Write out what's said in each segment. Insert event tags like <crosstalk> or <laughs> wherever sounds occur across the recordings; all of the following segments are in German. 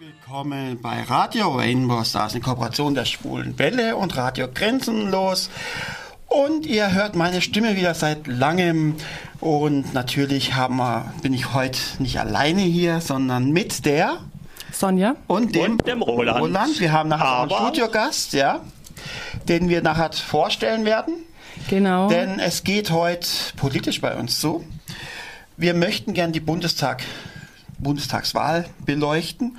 Willkommen bei Radio Rainbow Stars in Kooperation der Schwulen Welle und Radio Grenzenlos. Und ihr hört meine Stimme wieder seit langem. Und natürlich wir, bin ich heute nicht alleine hier, sondern mit der Sonja und dem, und dem Roland. Roland. Wir haben nachher Aber einen Studiogast, ja, den wir nachher vorstellen werden. Genau. Denn es geht heute politisch bei uns zu. Wir möchten gern die Bundestag, Bundestagswahl beleuchten.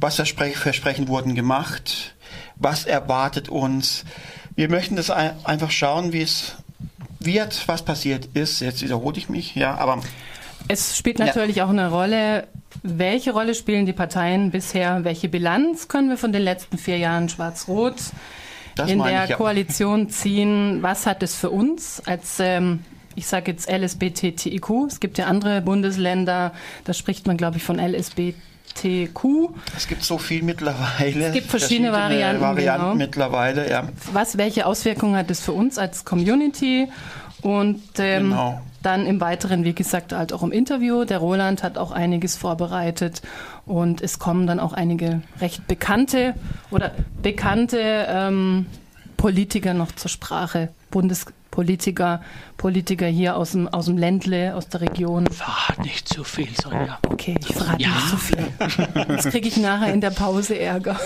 Was Versprechen wurden gemacht? Was erwartet uns? Wir möchten das einfach schauen, wie es wird, was passiert ist. Jetzt wiederhole ich mich, ja, aber. Es spielt natürlich ja. auch eine Rolle, welche Rolle spielen die Parteien bisher? Welche Bilanz können wir von den letzten vier Jahren Schwarz-Rot in der ich, ja. Koalition ziehen? Was hat es für uns als, ähm, ich sage jetzt LSBTTIQ? Es gibt ja andere Bundesländer, da spricht man, glaube ich, von LSBTQ. TQ. Es gibt so viel mittlerweile. Es gibt verschiedene, verschiedene Varianten, Varianten genau. mittlerweile, ja. Was, welche Auswirkungen hat es für uns als Community? Und ähm, genau. dann im Weiteren, wie gesagt, halt auch im Interview. Der Roland hat auch einiges vorbereitet und es kommen dann auch einige recht bekannte oder bekannte ähm, Politiker noch zur Sprache. Bundes Politiker, Politiker hier aus dem, aus dem Ländle, aus der Region. Verrat nicht zu viel, Sonja. Okay, ich verrate ja. nicht zu viel. Jetzt kriege ich nachher in der Pause Ärger,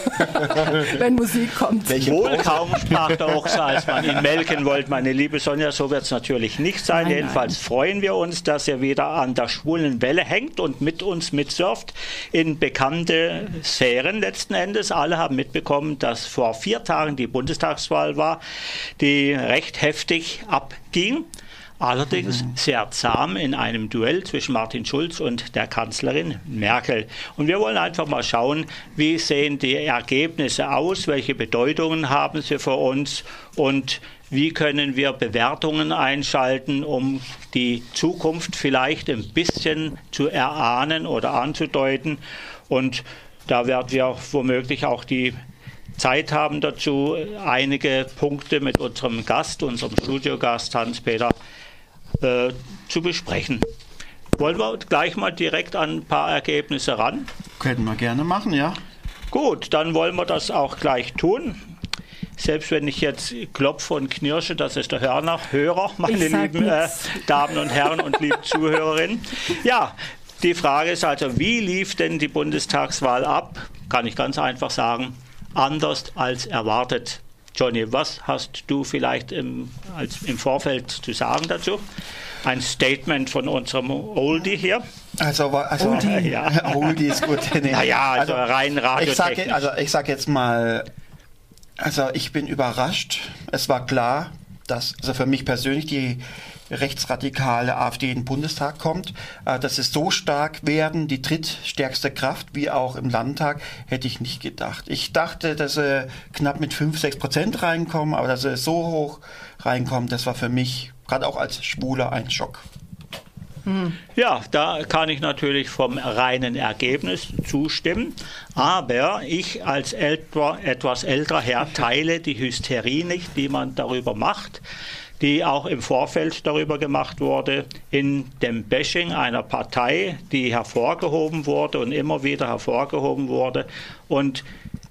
<laughs> wenn Musik kommt. Welche Wohl kaum sprach der Ochse, als man ihn melken wollte, meine liebe Sonja. So wird es natürlich nicht sein. Nein, Jedenfalls nein. freuen wir uns, dass er wieder an der schwulen Welle hängt und mit uns mitsurft in bekannte Sphären letzten Endes. Alle haben mitbekommen, dass vor vier Tagen die Bundestagswahl war, die recht heftig abging. Allerdings sehr zahm in einem Duell zwischen Martin Schulz und der Kanzlerin Merkel. Und wir wollen einfach mal schauen, wie sehen die Ergebnisse aus, welche Bedeutungen haben sie für uns und wie können wir Bewertungen einschalten, um die Zukunft vielleicht ein bisschen zu erahnen oder anzudeuten. Und da werden wir womöglich auch die Zeit haben dazu, einige Punkte mit unserem Gast, unserem Studiogast Hans-Peter, äh, zu besprechen. Wollen wir gleich mal direkt an ein paar Ergebnisse ran? Könnten wir gerne machen, ja. Gut, dann wollen wir das auch gleich tun. Selbst wenn ich jetzt klopfe und knirsche, das ist der Hörner, Hörer, meine lieben äh, Damen und Herren und liebe <laughs> Zuhörerinnen. Ja, die Frage ist also, wie lief denn die Bundestagswahl ab? Kann ich ganz einfach sagen, anders als erwartet. Johnny, was hast du vielleicht im, als, im Vorfeld zu sagen dazu? Ein Statement von unserem Oldie hier. Also, also Oldie, <laughs> ja. Oldie ist gut. Nee. Naja, also, also rein radio ich sage, Also ich sage jetzt mal, also ich bin überrascht. Es war klar, dass also für mich persönlich die rechtsradikale AfD in den Bundestag kommt. Äh, dass es so stark werden, die drittstärkste Kraft, wie auch im Landtag, hätte ich nicht gedacht. Ich dachte, dass sie knapp mit 5, 6 Prozent reinkommen, aber dass sie so hoch reinkommen, das war für mich, gerade auch als Schwuler, ein Schock. Hm. Ja, da kann ich natürlich vom reinen Ergebnis zustimmen. Aber ich als älter, etwas älterer Herr teile die Hysterie nicht, die man darüber macht die auch im Vorfeld darüber gemacht wurde, in dem Bashing einer Partei, die hervorgehoben wurde und immer wieder hervorgehoben wurde und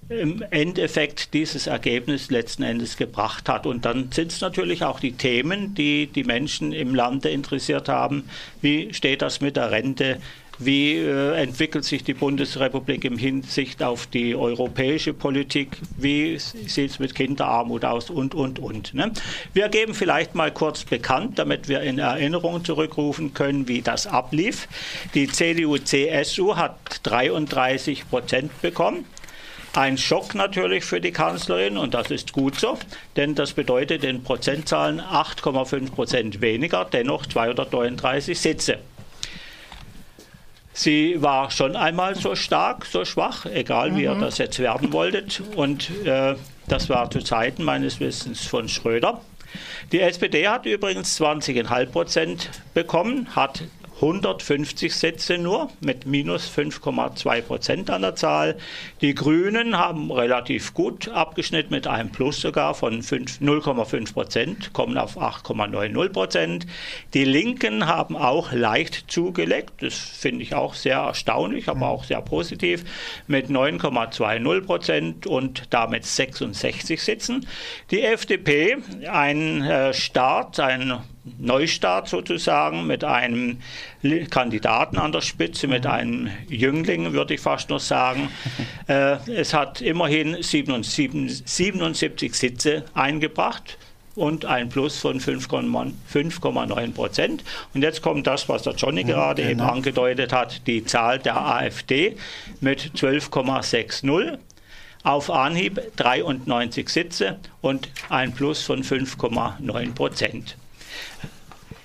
im Endeffekt dieses Ergebnis letzten Endes gebracht hat. Und dann sind es natürlich auch die Themen, die die Menschen im Lande interessiert haben. Wie steht das mit der Rente? Wie äh, entwickelt sich die Bundesrepublik im Hinsicht auf die europäische Politik? Wie sieht es mit Kinderarmut aus? Und, und, und. Ne? Wir geben vielleicht mal kurz bekannt, damit wir in Erinnerung zurückrufen können, wie das ablief. Die CDU-CSU hat 33 Prozent bekommen. Ein Schock natürlich für die Kanzlerin und das ist gut so, denn das bedeutet in Prozentzahlen 8,5 Prozent weniger, dennoch 239 Sitze. Sie war schon einmal so stark, so schwach, egal mhm. wie ihr mhm. das jetzt werden wolltet. Und äh, das war zu Zeiten meines Wissens von Schröder. Die SPD hat übrigens 20,5 Prozent bekommen, hat 150 Sitze nur mit minus 5,2 Prozent an der Zahl. Die Grünen haben relativ gut abgeschnitten mit einem Plus sogar von 0,5 Prozent, kommen auf 8,90 Prozent. Die Linken haben auch leicht zugelegt, das finde ich auch sehr erstaunlich, aber auch sehr positiv, mit 9,20 Prozent und damit 66 Sitzen. Die FDP, ein äh, Start, ein Neustart sozusagen mit einem Kandidaten an der Spitze, mit einem Jüngling, würde ich fast noch sagen. <laughs> Äh, es hat immerhin 77 Sitze eingebracht und ein Plus von 5,9 Prozent. Und jetzt kommt das, was der Johnny gerade genau. eben angedeutet hat, die Zahl der AfD mit 12,60 auf Anhieb 93 Sitze und ein Plus von 5,9 Prozent.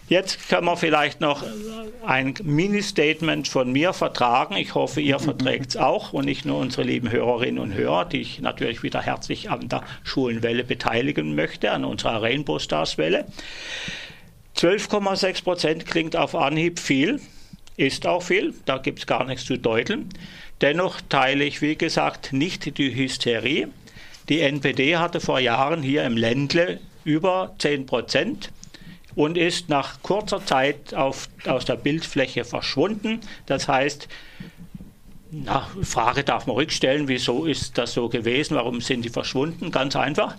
Jetzt können wir vielleicht noch ein Mini-Statement von mir vertragen. Ich hoffe, ihr verträgt es auch und nicht nur unsere lieben Hörerinnen und Hörer, die ich natürlich wieder herzlich an der Schulenwelle beteiligen möchte, an unserer Rainbow Stars Welle. 12,6 Prozent klingt auf Anhieb viel, ist auch viel, da gibt es gar nichts zu deuteln. Dennoch teile ich, wie gesagt, nicht die Hysterie. Die NPD hatte vor Jahren hier im Ländle über 10 Prozent und ist nach kurzer Zeit auf, aus der Bildfläche verschwunden. Das heißt, na, Frage darf man rückstellen, wieso ist das so gewesen, warum sind die verschwunden? Ganz einfach,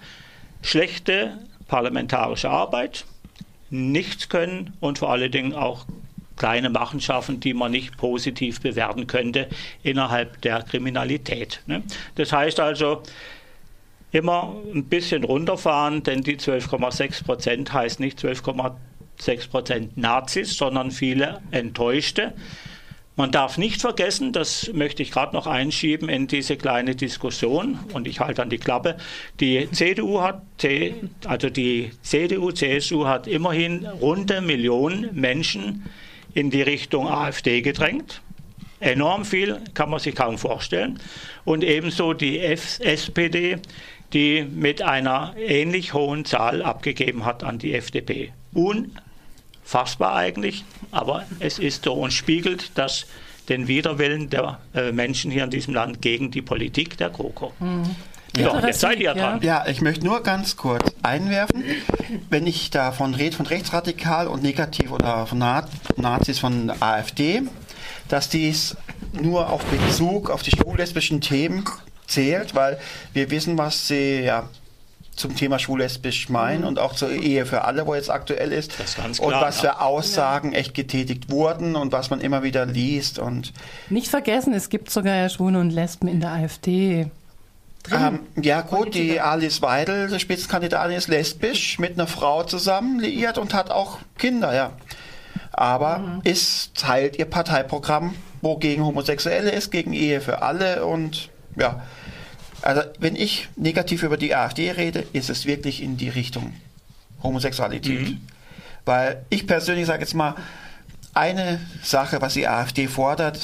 schlechte parlamentarische Arbeit, nichts können und vor allen Dingen auch kleine Machenschaften, die man nicht positiv bewerten könnte innerhalb der Kriminalität. Ne? Das heißt also, immer ein bisschen runterfahren, denn die 12,6 Prozent heißt nicht 12,6 Prozent Nazis, sondern viele Enttäuschte. Man darf nicht vergessen, das möchte ich gerade noch einschieben in diese kleine Diskussion und ich halte an die Klappe. Die CDU hat, also die CDU, CSU hat immerhin runde Millionen Menschen in die Richtung AfD gedrängt. Enorm viel, kann man sich kaum vorstellen. Und ebenso die SPD, die mit einer ähnlich hohen Zahl abgegeben hat an die FDP. Unfassbar eigentlich, aber es ist so und spiegelt das den Widerwillen der äh, Menschen hier in diesem Land gegen die Politik der GroKo. Mhm. Ja, jetzt seid ihr dran. Ja, ich möchte nur ganz kurz einwerfen, wenn ich davon rede, von rechtsradikal und negativ oder von Nazis von AfD, dass dies nur auf Bezug auf die schwul-lesbischen Themen zählt, weil wir wissen, was sie ja zum Thema schwul-lesbisch meinen mhm. und auch zur Ehe für alle, wo jetzt aktuell ist. Klar, und was für Aussagen echt getätigt wurden und was man immer wieder liest. Und Nicht vergessen, es gibt sogar ja Schwule und Lesben in der AfD. Ähm, ja gut, die Alice Weidel, die Spitzenkandidatin, ist lesbisch mit einer Frau zusammen liiert und hat auch Kinder, ja. Aber mhm. ist teilt ihr Parteiprogramm, wo gegen Homosexuelle ist, gegen Ehe für alle und ja. Also wenn ich negativ über die AfD rede, ist es wirklich in die Richtung Homosexualität. Mhm. Weil ich persönlich sage jetzt mal, eine Sache, was die AfD fordert,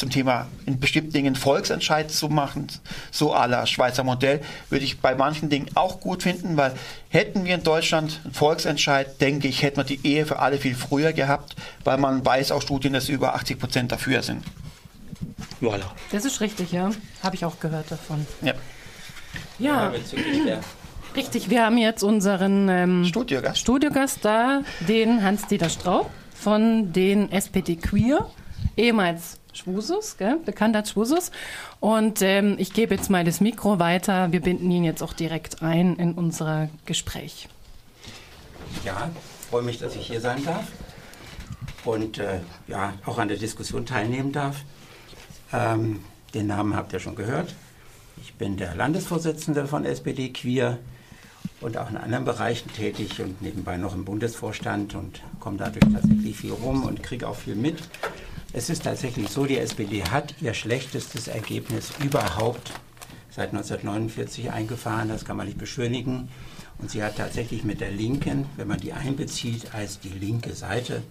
zum Thema in bestimmten Dingen Volksentscheid zu machen, so la Schweizer Modell, würde ich bei manchen Dingen auch gut finden, weil hätten wir in Deutschland einen Volksentscheid, denke ich, hätten wir die Ehe für alle viel früher gehabt, weil man weiß aus Studien, dass über 80 Prozent dafür sind. Voilà. Das ist richtig, ja. Habe ich auch gehört davon. Ja. Ja. Richtig, wir haben jetzt unseren ähm, Studiogast. Studiogast da, den Hans-Dieter Straub von den SPD Queer, ehemals Schwusus, gell? bekannt als Schwusus. Und ähm, ich gebe jetzt mal das Mikro weiter. Wir binden ihn jetzt auch direkt ein in unser Gespräch. Ja, freue mich, dass ich hier sein darf und äh, ja, auch an der Diskussion teilnehmen darf. Ähm, den Namen habt ihr schon gehört. Ich bin der Landesvorsitzende von SPD Queer und auch in anderen Bereichen tätig und nebenbei noch im Bundesvorstand und komme dadurch tatsächlich viel rum und kriege auch viel mit. Es ist tatsächlich so, die SPD hat ihr schlechtestes Ergebnis überhaupt seit 1949 eingefahren, das kann man nicht beschönigen. Und sie hat tatsächlich mit der Linken, wenn man die einbezieht als die linke Seite,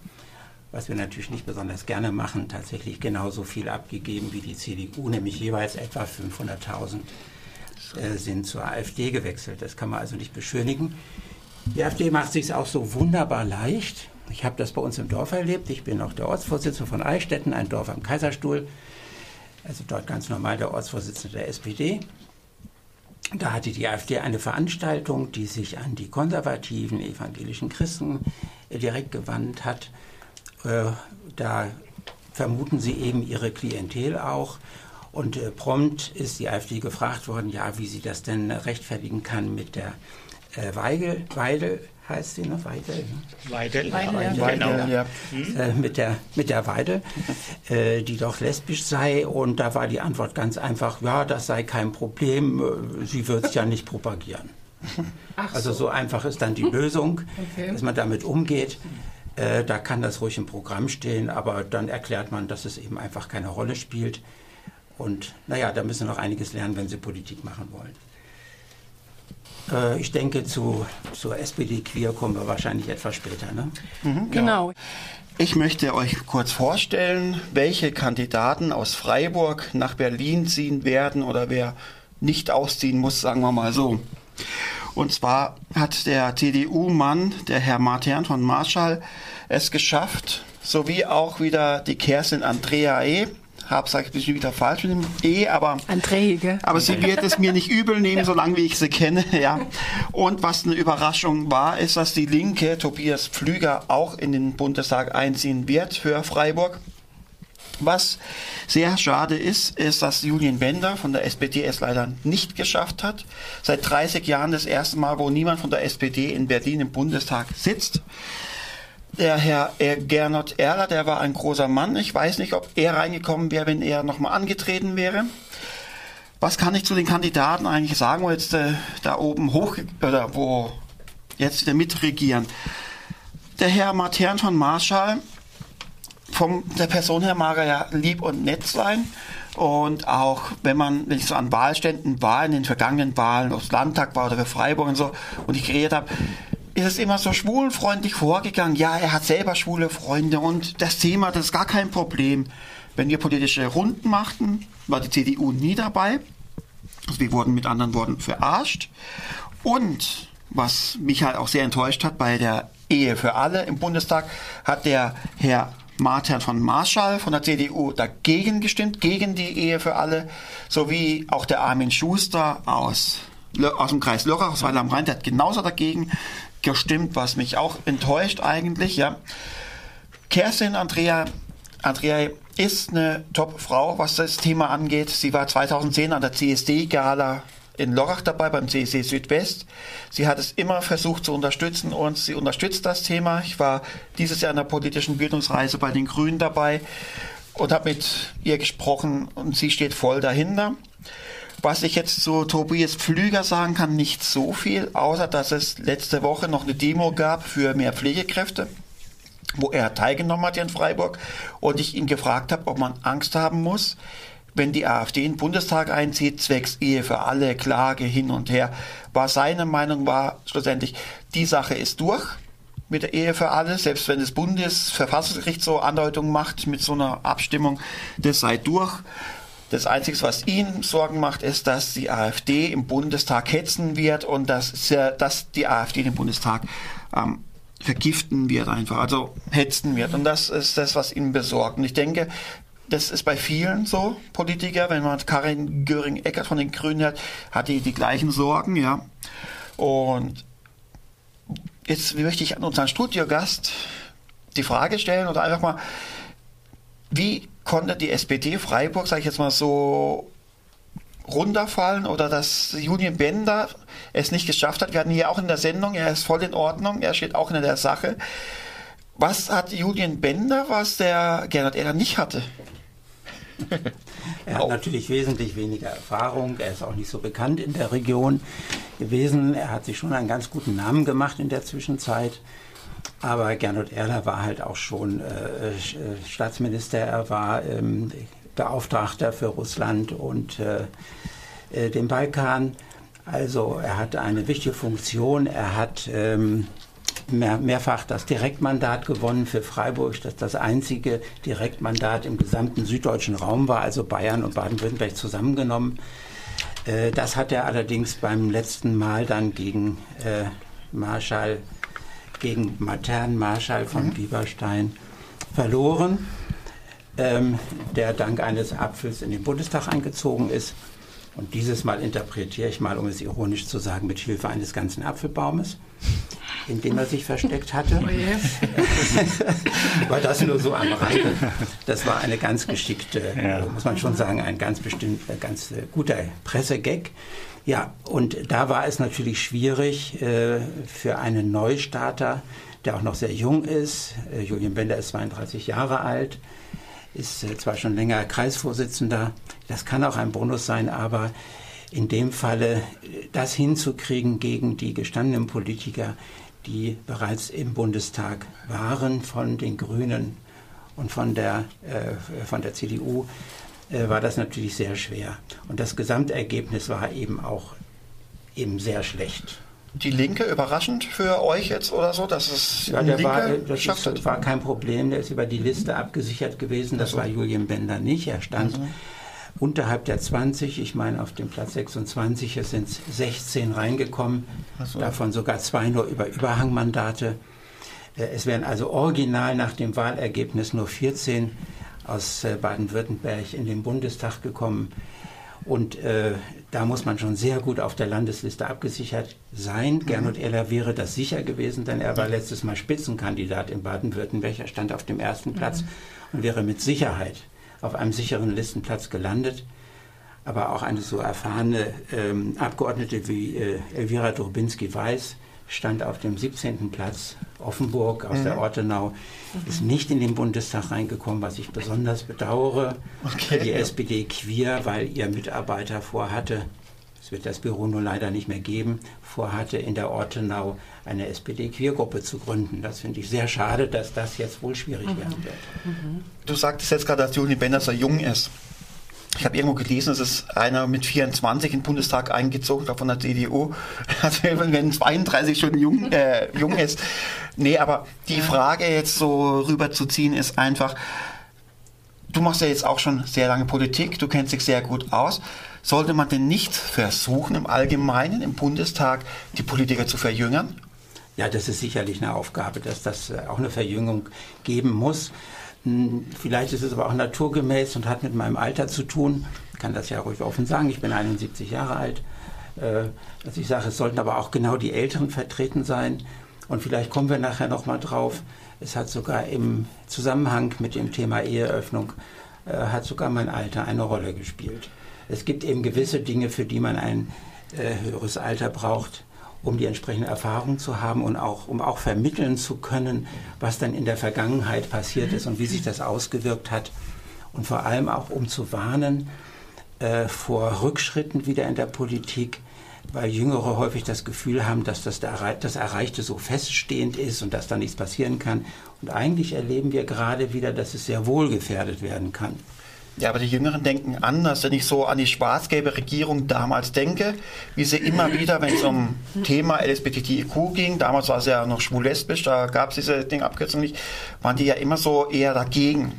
was wir natürlich nicht besonders gerne machen, tatsächlich genauso viel abgegeben wie die CDU, nämlich jeweils etwa 500.000 äh, sind zur AfD gewechselt. Das kann man also nicht beschönigen. Die AfD macht sich auch so wunderbar leicht, Ich habe das bei uns im Dorf erlebt. Ich bin auch der Ortsvorsitzende von Eichstätten, ein Dorf am Kaiserstuhl. Also dort ganz normal der Ortsvorsitzende der SPD. Da hatte die AfD eine Veranstaltung, die sich an die konservativen evangelischen Christen äh, direkt gewandt hat. Äh, da vermuten sie eben ihre Klientel auch. Und äh, prompt ist die AfD gefragt worden, ja, wie sie das denn rechtfertigen kann mit der Weigel, Weidel, heißt sie noch Weidel? Ne? Weidel, Weidel, Weidel, ja. Weidel genau. ja. Hm? mit, der, mit der Weidel, äh, die doch lesbisch sei. Und da war die Antwort ganz einfach, ja, das sei kein Problem, äh, sie wird es ja nicht propagieren. Ach also so. so einfach ist dann die Lösung, okay. dass man damit umgeht. Äh, da kann das ruhig im Programm stehen, aber dann erklärt man, dass es eben einfach keine Rolle spielt. Und naja, da müssen wir noch einiges lernen, wenn sie Politik machen wollen. Äh, ich denke, zu, zur SPD-Queer kommen wir wahrscheinlich etwas später. Ne? Mhm, genau. Ich möchte euch kurz vorstellen, welche Kandidaten aus Freiburg nach Berlin ziehen werden oder wer nicht ausziehen muss, sagen wir mal so. Und zwar hat der CDU-Mann, der Herr Martin von Marschall, es geschafft, sowie auch wieder die Kerstin Andreae, habe, sage ich bisschen wieder falsch mit dem E, aber, André, gell? aber sie wird es mir nicht übel nehmen, solange wie ich sie kenne. Ja. Und was eine Überraschung war, ist, dass die Linke, Tobias Pflüger, auch in den Bundestag einziehen wird für Freiburg. Was sehr schade ist, ist, dass Julian Bender von der SPD es leider nicht geschafft hat. Seit 30 Jahren das erste Mal, wo niemand von der SPD in Berlin im Bundestag sitzt. Der Herr Gernot Erler, der war ein großer Mann. Ich weiß nicht, ob er reingekommen wäre, wenn er nochmal angetreten wäre. Was kann ich zu den Kandidaten eigentlich sagen, wo jetzt äh, da oben hoch oder wo jetzt wieder mitregieren? Der Herr Matern von Marschall, von der Person her mag er ja lieb und nett sein. Und auch wenn man, wenn ich so an Wahlständen war, in den vergangenen Wahlen, ob es Landtag war oder für Freiburg und so, und ich geredet habe, ist es immer so schwulenfreundlich vorgegangen. Ja, er hat selber schwule Freunde und das Thema, das ist gar kein Problem. Wenn wir politische Runden machten, war die CDU nie dabei. Also wir wurden mit anderen Worten verarscht. Und was mich halt auch sehr enttäuscht hat, bei der Ehe für alle im Bundestag hat der Herr Martin von Marschall von der CDU dagegen gestimmt, gegen die Ehe für alle, sowie auch der Armin Schuster aus, aus dem Kreis Lörrach, aus Weiler am Rhein, der hat genauso dagegen gestimmt, was mich auch enttäuscht eigentlich, ja. Kerstin Andrea, Andrea ist eine Top-Frau, was das Thema angeht. Sie war 2010 an der CSD-Gala in Lorach dabei beim CSD Südwest. Sie hat es immer versucht zu unterstützen und sie unterstützt das Thema. Ich war dieses Jahr in der politischen Bildungsreise bei den Grünen dabei und habe mit ihr gesprochen und sie steht voll dahinter. Was ich jetzt zu Tobias Pflüger sagen kann, nicht so viel, außer dass es letzte Woche noch eine Demo gab für mehr Pflegekräfte, wo er teilgenommen hat in Freiburg und ich ihn gefragt habe, ob man Angst haben muss, wenn die AfD in den Bundestag einzieht, zwecks Ehe für alle, Klage hin und her, war seine Meinung war schlussendlich, die Sache ist durch mit der Ehe für alle, selbst wenn das Bundesverfassungsgericht so Andeutungen macht mit so einer Abstimmung, das sei durch. Das Einzige, was ihn Sorgen macht, ist, dass die AfD im Bundestag hetzen wird und dass, dass die AfD den Bundestag ähm, vergiften wird einfach, also hetzen wird. Und das ist das, was ihn besorgt. Und ich denke, das ist bei vielen so, Politiker, wenn man Karin Göring-Eckert von den Grünen hat, hat die die gleichen Sorgen, ja. Und jetzt möchte ich an unseren Studiogast die Frage stellen oder einfach mal, wie konnte die SPD Freiburg, sage ich jetzt mal so, runterfallen oder dass Julian Bender es nicht geschafft hat. Wir hatten hier auch in der Sendung, er ist voll in Ordnung, er steht auch in der Sache. Was hat Julian Bender, was der Gernot Ehrer nicht hatte? <laughs> er hat natürlich wesentlich weniger Erfahrung, er ist auch nicht so bekannt in der Region gewesen. Er hat sich schon einen ganz guten Namen gemacht in der Zwischenzeit. Aber Gernot Erler war halt auch schon äh, äh, Staatsminister, er war ähm, Beauftragter für Russland und äh, äh, den Balkan. Also er hatte eine wichtige Funktion. Er hat ähm, mehr, mehrfach das Direktmandat gewonnen für Freiburg, das das einzige Direktmandat im gesamten süddeutschen Raum war, also Bayern und Baden-Württemberg zusammengenommen. Äh, das hat er allerdings beim letzten Mal dann gegen äh, Marschall gegen Matern Marschall von mhm. Bieberstein verloren, ähm, der dank eines Apfels in den Bundestag eingezogen ist. Und dieses Mal interpretiere ich mal, um es ironisch zu sagen, mit Hilfe eines ganzen Apfelbaumes, in dem er sich versteckt hatte. Oh <laughs> war das nur so am Rande. Das war eine ganz geschickte, ja. muss man schon sagen, ein ganz bestimmt, ganz guter Pressegag. Ja, und da war es natürlich schwierig äh, für einen Neustarter, der auch noch sehr jung ist. Äh, Julian Bender ist 32 Jahre alt, ist äh, zwar schon länger Kreisvorsitzender, das kann auch ein Bonus sein, aber in dem Falle äh, das hinzukriegen gegen die gestandenen Politiker, die bereits im Bundestag waren von den Grünen und von der, äh, von der CDU, äh, war das natürlich sehr schwer. Und das Gesamtergebnis war eben auch eben sehr schlecht. Die Linke überraschend für euch jetzt oder so, dass es ja, der Linke war, das ist, war kein Problem. Der ist über die Liste abgesichert gewesen. Das also. war Julian Bender nicht. Er stand mhm. Unterhalb der 20. Ich meine, auf dem Platz 26 es sind 16 reingekommen. So. Davon sogar zwei nur über Überhangmandate. Äh, es wären also original nach dem Wahlergebnis nur 14 aus äh, Baden-Württemberg in den Bundestag gekommen. Und äh, da muss man schon sehr gut auf der Landesliste abgesichert sein. Mhm. Gernot Ehler wäre das sicher gewesen, denn er war letztes Mal Spitzenkandidat in Baden-Württemberg. Er stand auf dem ersten Platz mhm. und wäre mit Sicherheit auf einem sicheren Listenplatz gelandet. Aber auch eine so erfahrene ähm, Abgeordnete wie äh, Elvira Durbinski weiß, stand auf dem 17. Platz. Offenburg aus mhm. der Ortenau ist nicht in den Bundestag reingekommen, was ich besonders bedauere. Okay. Die SPD queer, weil ihr Mitarbeiter vorhatte, es wird das Büro nur leider nicht mehr geben, vorhatte in der Ortenau eine SPD-Queergruppe zu gründen. Das finde ich sehr schade, dass das jetzt wohl schwierig mhm. werden wird. Mhm. Du sagtest jetzt gerade, dass Juli Bender so jung ist. Ich habe irgendwo gelesen, es ist einer mit 24 in den Bundestag eingezogen, von der CDU. Also wenn 32 schon jung, <laughs> äh, jung ist. Nee, aber die Frage jetzt so rüberzuziehen ist einfach, du machst ja jetzt auch schon sehr lange Politik, du kennst dich sehr gut aus. Sollte man denn nicht versuchen, im Allgemeinen im Bundestag die Politiker zu verjüngern? Ja, das ist sicherlich eine Aufgabe, dass das äh, auch eine Verjüngung geben muss. Hm, vielleicht ist es aber auch naturgemäß und hat mit meinem Alter zu tun. Ich kann das ja ruhig offen sagen. Ich bin 71 Jahre alt. Äh, also ich sage, es sollten aber auch genau die Älteren vertreten sein. Und vielleicht kommen wir nachher nochmal drauf. Es hat sogar im Zusammenhang mit dem Thema Eheöffnung, äh, hat sogar mein Alter eine Rolle gespielt. Es gibt eben gewisse Dinge, für die man ein äh, höheres Alter braucht um die entsprechende Erfahrung zu haben und auch, um auch vermitteln zu können, was dann in der Vergangenheit passiert ist und wie sich das ausgewirkt hat. Und vor allem auch, um zu warnen äh, vor Rückschritten wieder in der Politik, weil Jüngere häufig das Gefühl haben, dass das, das Erreichte so feststehend ist und dass da nichts passieren kann. Und eigentlich erleben wir gerade wieder, dass es sehr wohl gefährdet werden kann. Ja, aber die Jüngeren denken anders, wenn ich so an die schwarz-gelbe Regierung damals denke, wie sie immer wieder, wenn es um Thema LSBTIQ ging, damals war es ja noch schwul-lesbisch, da gab es diese Dingabkürzung nicht, waren die ja immer so eher dagegen.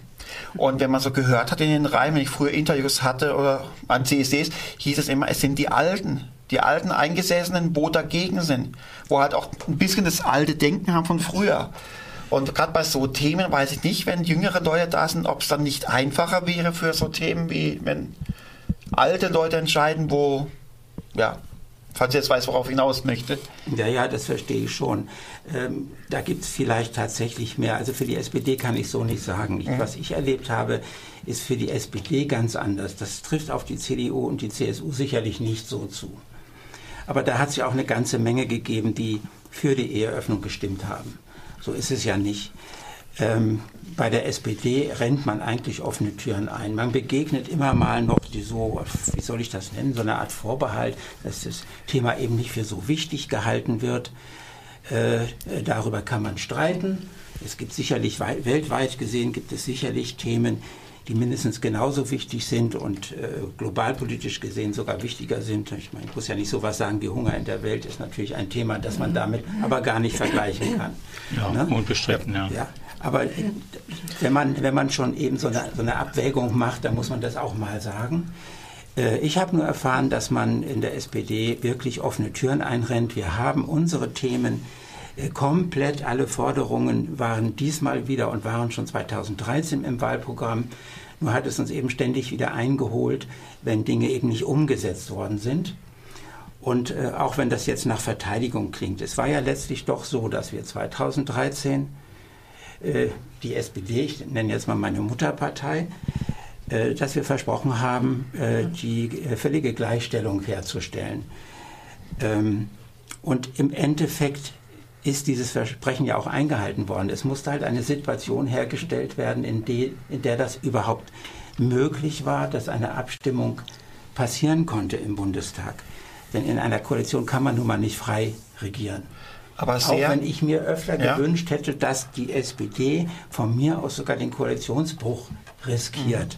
Und wenn man so gehört hat in den Reihen, wenn ich früher Interviews hatte oder an CSDs, hieß es immer, es sind die Alten, die alten Eingesessenen, wo dagegen sind, wo halt auch ein bisschen das alte Denken haben von früher. Und gerade bei so Themen weiß ich nicht, wenn jüngere Leute da sind, ob es dann nicht einfacher wäre für so Themen wie wenn alte Leute entscheiden, wo, ja, falls ihr jetzt weiß, worauf ich hinaus möchte. Ja, ja, das verstehe ich schon. Ähm, da gibt es vielleicht tatsächlich mehr. Also für die SPD kann ich so nicht sagen. Ich, mhm. Was ich erlebt habe, ist für die SPD ganz anders. Das trifft auf die CDU und die CSU sicherlich nicht so zu. Aber da hat es ja auch eine ganze Menge gegeben, die für die Eheöffnung gestimmt haben. So ist es ja nicht. Ähm, bei der SPD rennt man eigentlich offene Türen ein. Man begegnet immer mal noch die so, wie soll ich das nennen, so eine Art Vorbehalt, dass das Thema eben nicht für so wichtig gehalten wird. Äh, darüber kann man streiten. Es gibt sicherlich weltweit gesehen gibt es sicherlich Themen, die mindestens genauso wichtig sind und äh, globalpolitisch gesehen sogar wichtiger sind. Ich, meine, ich muss ja nicht so was sagen wie Hunger in der Welt ist natürlich ein Thema, das man damit aber gar nicht vergleichen kann. Ja, ne? unbestritten, ja. ja. Aber wenn man, wenn man schon eben so eine, so eine Abwägung macht, dann muss man das auch mal sagen. Äh, ich habe nur erfahren, dass man in der SPD wirklich offene Türen einrennt. Wir haben unsere Themen Äh, komplett alle Forderungen waren diesmal wieder und waren schon 2013 im Wahlprogramm. Nur hat es uns eben ständig wieder eingeholt, wenn Dinge eben nicht umgesetzt worden sind. Und äh, auch wenn das jetzt nach Verteidigung klingt, es war ja letztlich doch so, dass wir 2013 äh, die SPD, ich nenne jetzt mal meine Mutterpartei, äh, dass wir versprochen haben, äh, die äh, völlige Gleichstellung herzustellen. Ähm, und im Endeffekt ist dieses Versprechen ja auch eingehalten worden. Es musste halt eine Situation hergestellt werden, in, de, in der das überhaupt möglich war, dass eine Abstimmung passieren konnte im Bundestag. Denn in einer Koalition kann man nun mal nicht frei regieren. Aber sehr, Auch wenn ich mir öfter ja. gewünscht hätte, dass die SPD von mir aus sogar den Koalitionsbruch riskiert.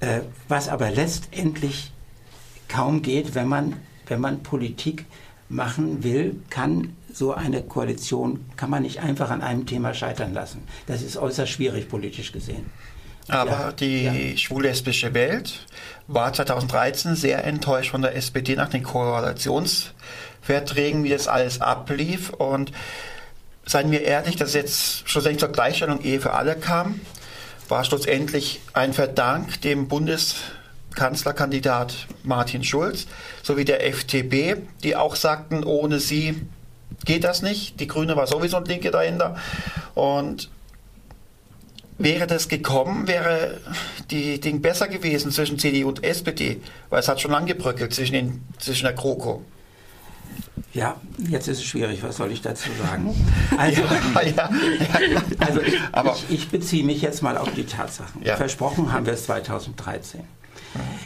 Mhm. Äh, was aber letztendlich kaum geht, wenn man, wenn man Politik machen will, kann so eine Koalition, kann man nicht einfach an einem Thema scheitern lassen. Das ist äußerst schwierig politisch gesehen. Aber ja, die ja. schwul-lesbische Welt war 2013 sehr enttäuscht von der SPD nach den Koalitionsverträgen, wie das alles ablief. Und seien wir ehrlich, dass jetzt schlussendlich zur Gleichstellung Ehe für alle kam, war schlussendlich ein Verdank dem Bundeskanzlerkandidat Martin Schulz sowie der FDP, die auch sagten, ohne sie geht das nicht. Die Grüne war sowieso ein Linke dahinter. Und Wäre das gekommen, wäre die Ding besser gewesen zwischen CDU und SPD, weil es hat schon lang gebröckelt zwischen, den, zwischen der GroKo. Ja, jetzt ist es schwierig, was soll ich dazu sagen? <laughs> Also, ja, <laughs> ja, ja, also ich, Aber, ich, ich, beziehe mich jetzt mal auf die Tatsachen. Versprochen haben wir es 2013.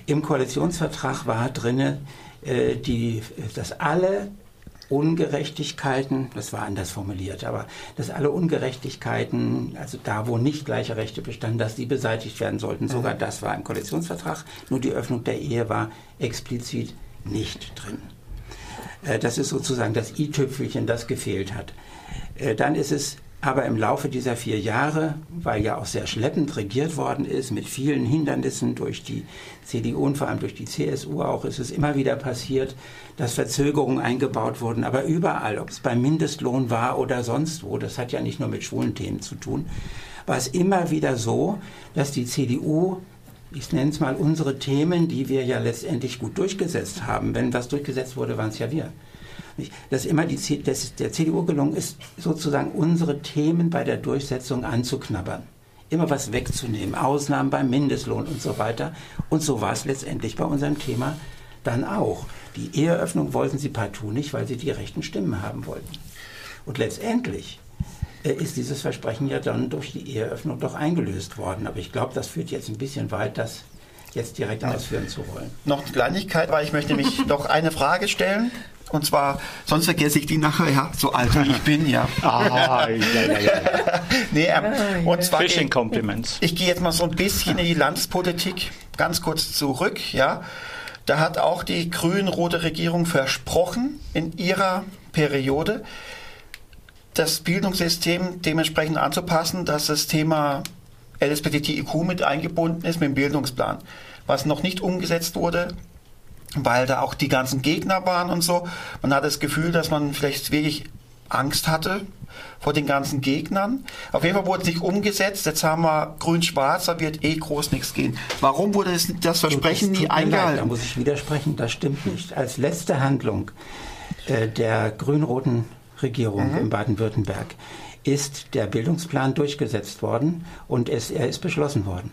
Im Koalitionsvertrag war drin, äh, dass alle Ungerechtigkeiten, das war anders formuliert, aber dass alle Ungerechtigkeiten, also da, wo nicht gleiche Rechte bestanden, dass die beseitigt werden sollten. Sogar mhm. das war im Koalitionsvertrag, nur die Öffnung der Ehe war explizit nicht drin. Äh, das ist sozusagen das i-Tüpfelchen, das gefehlt hat. Äh, dann ist es aber im Laufe dieser vier Jahre, weil ja auch sehr schleppend regiert worden ist, mit vielen Hindernissen durch die CDU und vor allem durch die CSU auch, ist es immer wieder passiert, dass Verzögerungen eingebaut wurden. Aber überall, ob es beim Mindestlohn war oder sonst wo, das hat ja nicht nur mit schwulen Themen zu tun, war es immer wieder so, dass die CDU ich nenne es mal unsere Themen, die wir ja letztendlich gut durchgesetzt haben. Wenn was durchgesetzt wurde, waren es ja wir dass immer die, dass der CDU gelungen ist, sozusagen unsere Themen bei der Durchsetzung anzuknabbern. Immer was wegzunehmen, Ausnahmen beim Mindestlohn und so weiter. Und so war es letztendlich bei unserem Thema dann auch. Die Eheöffnung wollten sie partout nicht, weil sie die rechten Stimmen haben wollten. Und letztendlich äh, ist dieses Versprechen ja dann durch die Eheöffnung doch eingelöst worden. Aber ich glaube, das führt jetzt ein bisschen weit, das jetzt direkt ausführen zu wollen. Noch eine Kleinigkeit, weil ich möchte mich <laughs> noch eine Frage stellen. Und zwar, sonst vergesse ich die nachher, ja, so alt wie ich bin, ja. <laughs> Ah, ja, ja, ja. <laughs> nee, ähm, und zwar, Fishing Compliments. Ich, ich gehe jetzt mal so ein bisschen in die Landespolitik ganz kurz zurück, ja. Da hat auch die grün-rote Regierung versprochen in ihrer Periode, das Bildungssystem dementsprechend anzupassen, dass das Thema LSBTIQ mit eingebunden ist mit dem Bildungsplan. Was noch nicht umgesetzt wurde, weil da auch die ganzen Gegner waren und so. Man hat das Gefühl, dass man vielleicht wirklich Angst hatte vor den ganzen Gegnern. Auf jeden Fall wurde es nicht umgesetzt. Jetzt haben wir grün-schwarz, da wird eh groß nichts gehen. Warum wurde das, das Versprechen nie eingehalten? da muss ich widersprechen, das stimmt nicht. Als letzte Handlung äh, der grün-roten Regierung mhm. in Baden-Württemberg ist der Bildungsplan durchgesetzt worden und es, er ist beschlossen worden.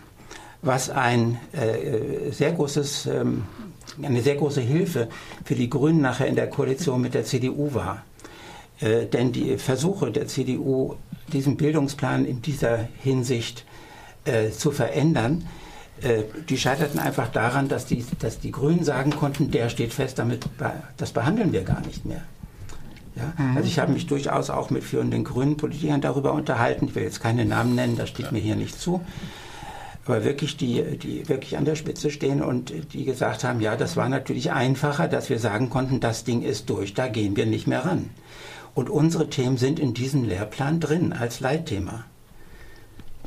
Was ein äh, sehr großes ähm, eine sehr große Hilfe für die Grünen nachher in der Koalition mit der CDU war. Äh, denn die Versuche der CDU, diesen Bildungsplan in dieser Hinsicht äh, zu verändern, äh, die scheiterten einfach daran, dass die, dass die Grünen sagen konnten, der steht fest, damit das behandeln wir gar nicht mehr. Ja? Mhm. Also ich habe mich durchaus auch mit führenden grünen Politikern darüber unterhalten. Ich will jetzt keine Namen nennen, das steht ja. mir hier nicht zu aber wirklich die, die wirklich an der Spitze stehen und die gesagt haben, ja, das war natürlich einfacher, dass wir sagen konnten, das Ding ist durch, da gehen wir nicht mehr ran. Und unsere Themen sind in diesem Lehrplan drin als Leitthema.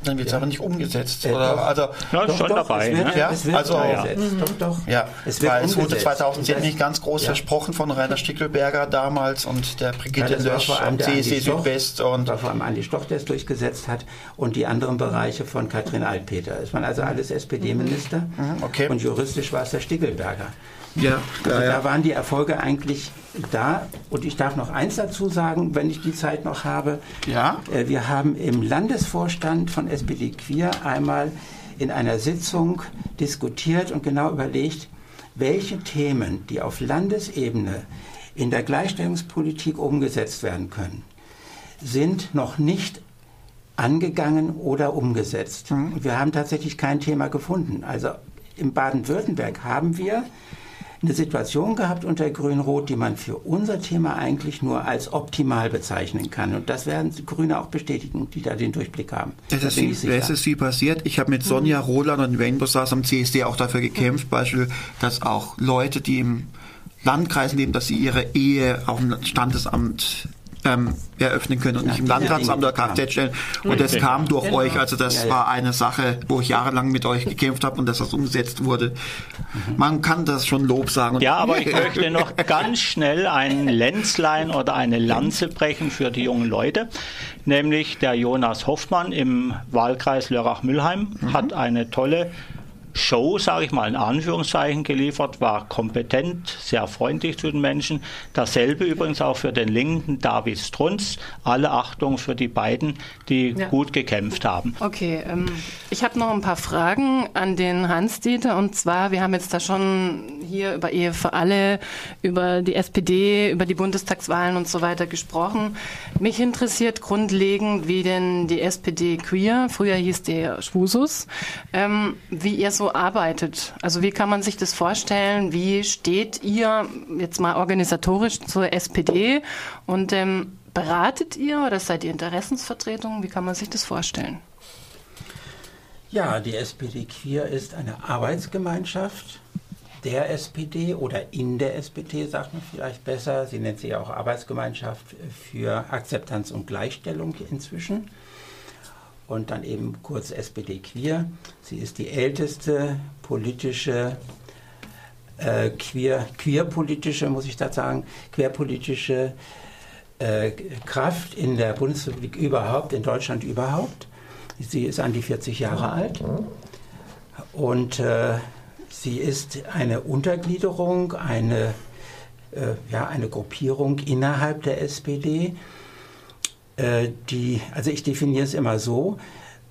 Dann wird es ja. aber nicht umgesetzt. Äh, oder? Also, ja, doch, schon doch, dabei. Wird, ne? ja, es wird also, umgesetzt. Mhm. Doch, doch. Ja, es, wird es wurde 2010 nicht ganz groß ja. versprochen von Rainer Stickelberger damals und der Brigitte ja, Lösch und CSC Südwest. Und war vor allem Andi Stoch, der es durchgesetzt hat und die anderen Bereiche von Katrin Altpeter. Es waren also alles SPD-Minister mhm, okay. und juristisch war es der Stickelberger. Ja, also ja, da waren die Erfolge eigentlich da. Und ich darf noch eins dazu sagen, wenn ich die Zeit noch habe. Ja. Äh, wir haben im Landesvorstand von SPD Queer einmal in einer Sitzung diskutiert und genau überlegt, welche Themen, die auf Landesebene in der Gleichstellungspolitik umgesetzt werden können, sind noch nicht angegangen oder umgesetzt. Mhm. Wir haben tatsächlich kein Thema gefunden. Also in Baden-Württemberg haben wir eine Situation gehabt unter Grün-Rot, die man für unser Thema eigentlich nur als optimal bezeichnen kann. Und das werden die Grüne auch bestätigen, die da den Durchblick haben. Es ist, viel, es ist viel passiert. Ich habe mit Sonja Roland und Rainbow Stars am CSD auch dafür gekämpft, mhm. Beispiel, dass auch Leute, die im Landkreis leben, dass sie ihre Ehe auf dem Standesamt ähm, eröffnen können und nicht im Landratsamt oder Kfz stellen. Und das kam durch genau. euch. Also das ja, ja. war eine Sache, wo ich jahrelang mit euch gekämpft habe und dass das umgesetzt wurde. Mhm. Man kann das schon Lob sagen. Ja, aber ich <laughs> möchte noch ganz schnell ein Lenzlein oder eine Lanze brechen für die jungen Leute. Nämlich der Jonas Hoffmann im Wahlkreis Lörrach-Müllheim mhm. hat eine tolle Show, sage ich mal in Anführungszeichen, geliefert, war kompetent, sehr freundlich zu den Menschen. Dasselbe übrigens auch für den Linken David Strunz. Alle Achtung für die beiden, die ja. gut gekämpft haben. Okay, ähm, ich habe noch ein paar Fragen an den Hans-Dieter. Und zwar, wir haben jetzt da schon hier über Ehe für alle, über die SPD, über die Bundestagswahlen und so weiter gesprochen. Mich interessiert grundlegend, wie denn die SPD queer, früher hieß der Schwusus, ähm, wie ihr so arbeitet. Also wie kann man sich das vorstellen? Wie steht ihr jetzt mal organisatorisch zur SPD und ähm, beratet ihr oder seid ihr Interessensvertretung? Wie kann man sich das vorstellen? Ja, die SPD Queer ist eine Arbeitsgemeinschaft der SPD oder in der SPD, sagt man vielleicht besser. Sie nennt sich auch Arbeitsgemeinschaft für Akzeptanz und Gleichstellung inzwischen und dann eben kurz SPD Queer. Sie ist die älteste politische, äh, queer, queerpolitische, muss ich da sagen, queerpolitische äh, Kraft in der Bundesrepublik überhaupt, in Deutschland überhaupt. Sie ist an die 40 Jahre alt und äh, sie ist eine Untergliederung, eine, äh, ja, eine Gruppierung innerhalb der SPD die, also ich definiere es immer so,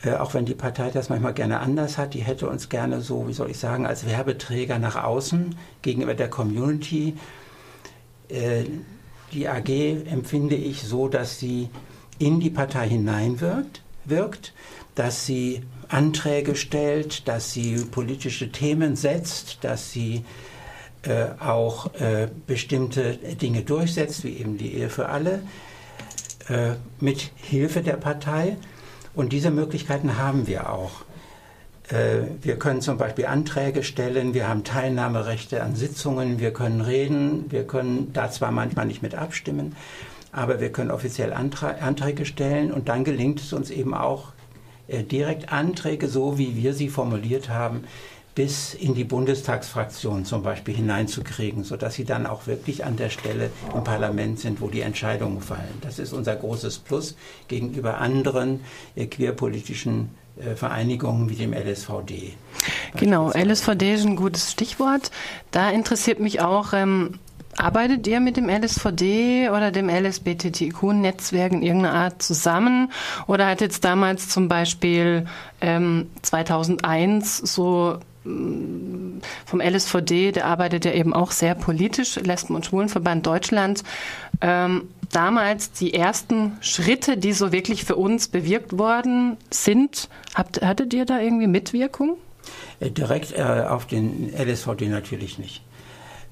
äh, auch wenn die Partei das manchmal gerne anders hat, die hätte uns gerne so, wie soll ich sagen, als Werbeträger nach außen gegenüber der Community. Äh, die AG empfinde ich so, dass sie in die Partei hineinwirkt, wirkt, dass sie Anträge stellt, dass sie politische Themen setzt, dass sie äh, auch äh, bestimmte Dinge durchsetzt, wie eben die Ehe für alle, äh, mit Hilfe der Partei. Und diese Möglichkeiten haben wir auch. Äh, wir können zum Beispiel Anträge stellen, wir haben Teilnahmerechte an Sitzungen, wir können reden, wir können da zwar manchmal nicht mit abstimmen, aber wir können offiziell Anträge stellen und dann gelingt es uns eben auch äh, direkt Anträge, so wie wir sie formuliert haben, bis in die Bundestagsfraktion zum Beispiel hineinzukriegen, sodass sie dann auch wirklich an der Stelle im Parlament sind, wo die Entscheidungen fallen. Das ist unser großes Plus gegenüber anderen äh, queerpolitischen äh, Vereinigungen wie dem LSVD. Genau, LSVD ist ein gutes Stichwort. Da interessiert mich auch, ähm, Arbeitet ihr mit dem LSVD oder dem LSBTTIQ-Netzwerk in irgendeiner Art zusammen? Oder hat jetzt damals zum Beispiel ähm, 2001 so vom LSVD, der arbeitet ja eben auch sehr politisch, Lesben- und Schwulenverband Deutschland, ähm, damals die ersten Schritte, die so wirklich für uns bewirkt worden sind. Habt, hattet ihr da irgendwie Mitwirkung? Äh, direkt äh, auf den LSVD natürlich nicht.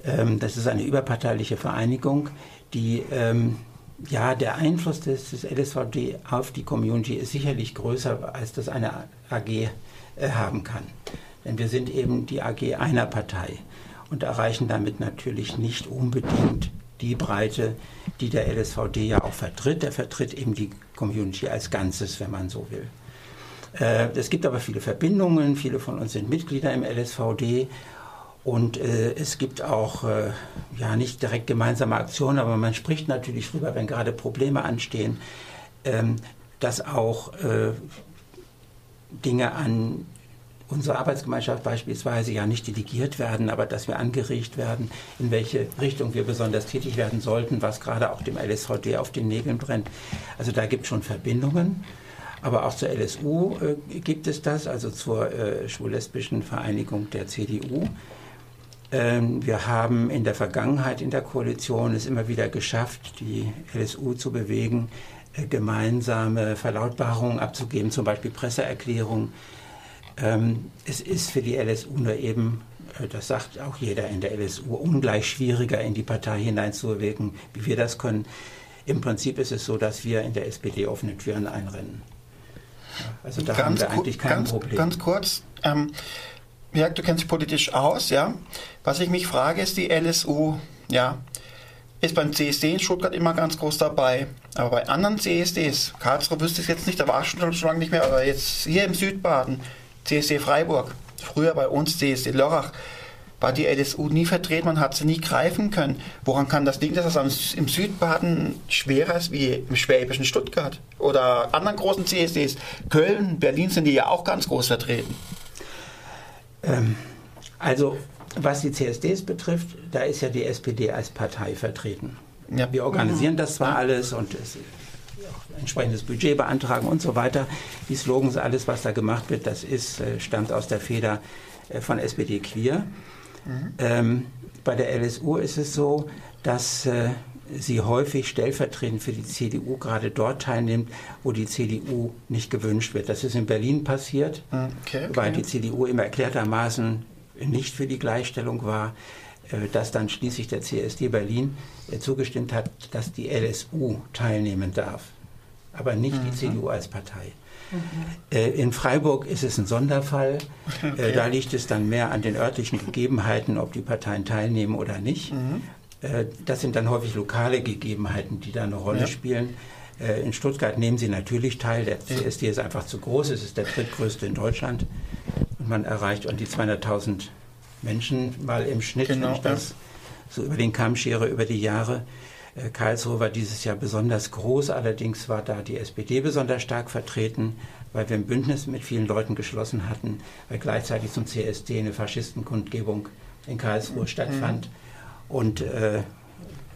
Ähm, das ist eine überparteiliche Vereinigung, die ähm, ja, der Einfluss des, des, LSVD auf die Community ist sicherlich größer, als das eine AG äh, haben kann. Denn wir sind eben die AG einer Partei und erreichen damit natürlich nicht unbedingt die Breite, die der LSVD ja auch vertritt. Er vertritt eben die Community als Ganzes, wenn man so will. Äh, es gibt aber viele Verbindungen, viele von uns sind Mitglieder im LSVD und äh, es gibt auch äh, ja nicht direkt gemeinsame Aktionen, aber man spricht natürlich drüber, wenn gerade Probleme anstehen, ähm, dass auch Dinge an unsere Arbeitsgemeinschaft beispielsweise ja nicht delegiert werden, aber dass wir angeregt werden, in welche Richtung wir besonders tätig werden sollten, was gerade auch dem LSVD auf den Nägeln brennt. Also da gibt es schon Verbindungen. Aber auch zur LSU äh, gibt es das, also zur äh, schwul-lesbischen Vereinigung der CDU. Ähm, wir haben in der Vergangenheit in der Koalition es immer wieder geschafft, die LSU zu bewegen, äh, gemeinsame Verlautbarungen abzugeben, zum Beispiel Presseerklärungen ähm, es ist für die LSU nur eben, äh, das sagt auch jeder in der LSU, ungleich schwieriger in die Partei hineinzuwirken, wie wir das können. Im Prinzip ist es so, dass wir in der SPD offene Türen einrennen. Also da ganz haben wir eigentlich kein ganz, Problem. Ganz kurz, ähm, ja, du kennst dich politisch aus, ja. Was ich mich frage, ist die LSU, ja, ist beim CSD in Stuttgart immer ganz groß dabei. Aber bei anderen CSDs, Karlsruhe wüsste ich jetzt nicht, da war schon, schon lange nicht mehr, aber jetzt hier im Südbaden, CSD Freiburg, früher bei uns CSD Lörrach, war die LSU nie vertreten, man hat sie nie greifen können. Woran kann das liegen, dass das im Südbaden schwerer ist wie im schwäbischen Stuttgart oder anderen großen CSDs? Köln, Berlin sind die ja auch ganz groß vertreten. Ähm, also was die CSDs betrifft, da ist ja die SPD als Partei vertreten. Ja. Wir organisieren mhm. das zwar alles und es entsprechendes Budget beantragen und so weiter. Die Slogans, alles, was da gemacht wird, das ist, äh, stammt aus der Feder äh, von SPD Queer. Mhm. Ähm, bei der LSU ist es so, dass äh, sie häufig stellvertretend für die CDU gerade dort teilnimmt, wo die CDU nicht gewünscht wird. Das ist in Berlin passiert, okay, okay. weil die CDU immer erklärtermaßen nicht für die Gleichstellung war, dass dann schließlich der CSD Berlin zugestimmt hat, dass die LSU teilnehmen darf aber nicht mhm. die CDU als Partei. Mhm. Äh, in Freiburg ist es ein Sonderfall. Äh, okay. Da liegt es dann mehr an den örtlichen Gegebenheiten, ob die Parteien teilnehmen oder nicht. Mhm. Äh, das sind dann häufig lokale Gegebenheiten, die da eine Rolle ja. spielen. In Stuttgart nehmen sie natürlich teil. Der CSD ist einfach zu groß. Es ist der drittgrößte in Deutschland. Und man erreicht an die 200.000 Menschen mal im Schnitt, genau. wenn ich das so über den Kamm schere, über die Jahre. Äh, Karlsruhe war dieses Jahr besonders groß, allerdings war da die SPD besonders stark vertreten, weil wir ein Bündnis mit vielen Leuten geschlossen hatten, weil gleichzeitig zum CSD eine Faschistenkundgebung in Karlsruhe mhm. stattfand. Und äh,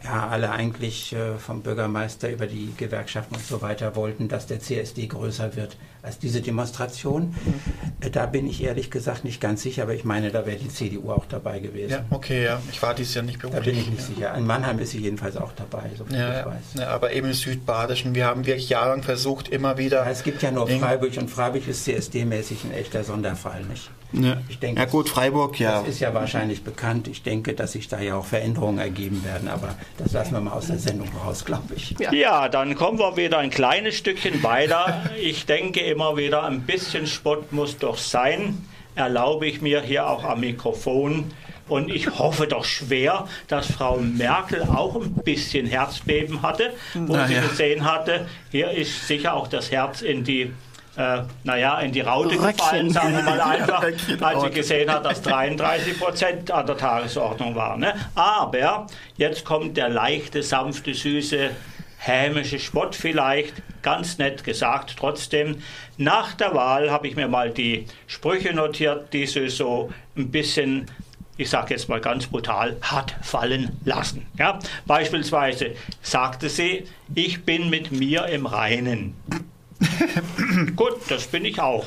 ja, alle eigentlich äh, vom Bürgermeister über die Gewerkschaften und so weiter wollten, dass der CSD größer wird als diese Demonstration. Mhm. Äh, da bin ich ehrlich gesagt nicht ganz sicher, aber ich meine, da wäre die CDU auch dabei gewesen. Ja, okay, ja. Ich war dieses Jahr nicht beruflich. Da bin ich nicht ja. sicher. In Mannheim ist sie jedenfalls auch dabei, so ja, ich weiß. Ja, aber eben im Südbadischen. Wir haben wirklich jahrelang versucht, immer wieder. Ja, es gibt ja nur Freiburg und Freiburg ist CSD-mäßig ein echter Sonderfall, nicht? Ja. Ich denke, ja gut, Freiburg, ja. Das ist ja wahrscheinlich bekannt. Ich denke, dass sich da ja auch Veränderungen ergeben werden, aber das lassen wir mal aus der Sendung raus, glaube ich. Ja. ja, dann kommen wir wieder ein kleines Stückchen weiter. Ich denke immer wieder, ein bisschen Spott muss doch sein. Erlaube ich mir hier auch am Mikrofon. Und ich hoffe doch schwer, dass Frau Merkel auch ein bisschen Herzbeben hatte, wo Na, sie ja. gesehen hatte, hier ist sicher auch das Herz in die äh, naja, in die Raute Röckchen. gefallen, sagen wir mal <laughs> einfach, als sie gesehen hat, dass 33 Prozent an der Tagesordnung waren. Ne? Aber jetzt kommt der leichte, sanfte, süße, hämische Spott vielleicht, ganz nett gesagt trotzdem. Nach der Wahl habe ich mir mal die Sprüche notiert, die sie so ein bisschen ich sage jetzt mal ganz brutal, hat fallen lassen. Ja? Beispielsweise sagte sie, ich bin mit mir im Reinen. <laughs> Gut, das bin ich auch.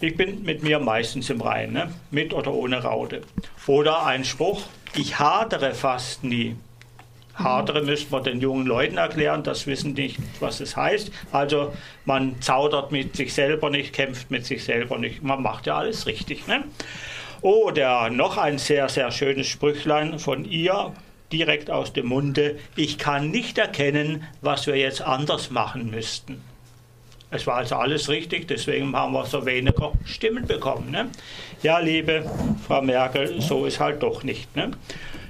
Ich bin mit mir meistens im Reinen, ne? mit oder ohne Raute. Oder ein Spruch, ich hadere fast nie. Hadere müsste man den jungen Leuten erklären, das wissen nicht, was es heißt. Also man zaudert mit sich selber nicht, kämpft mit sich selber nicht. Man macht ja alles richtig. Ne? Oder noch ein sehr, sehr schönes Sprüchlein von ihr, direkt aus dem Munde. Ich kann nicht erkennen, was wir jetzt anders machen müssten. Es war also alles richtig, deswegen haben wir so weniger Stimmen bekommen. Ne? Ja, liebe Frau Merkel, so ist halt doch nicht. Ne?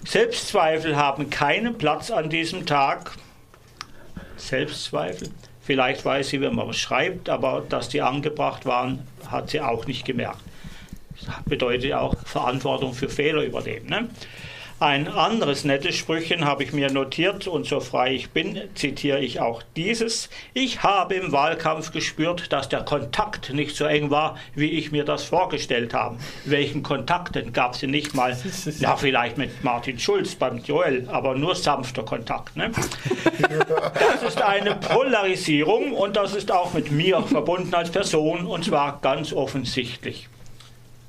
Selbstzweifel haben keinen Platz an diesem Tag. Selbstzweifel? Vielleicht weiß sie, wenn man was schreibt, aber dass die angebracht waren, hat sie auch nicht gemerkt. Das bedeutet auch Verantwortung für Fehler übernehmen. Ne? Ein anderes nettes Sprüchen habe ich mir notiert und so frei ich bin, zitiere ich auch dieses. Ich habe im Wahlkampf gespürt, dass der Kontakt nicht so eng war, wie ich mir das vorgestellt habe. Welchen Kontakt denn gab es nicht mal? Ja, vielleicht mit Martin Schulz beim Joel, aber nur sanfter Kontakt. Ne? Das ist eine Polarisierung und das ist auch mit mir verbunden als Person und zwar ganz offensichtlich.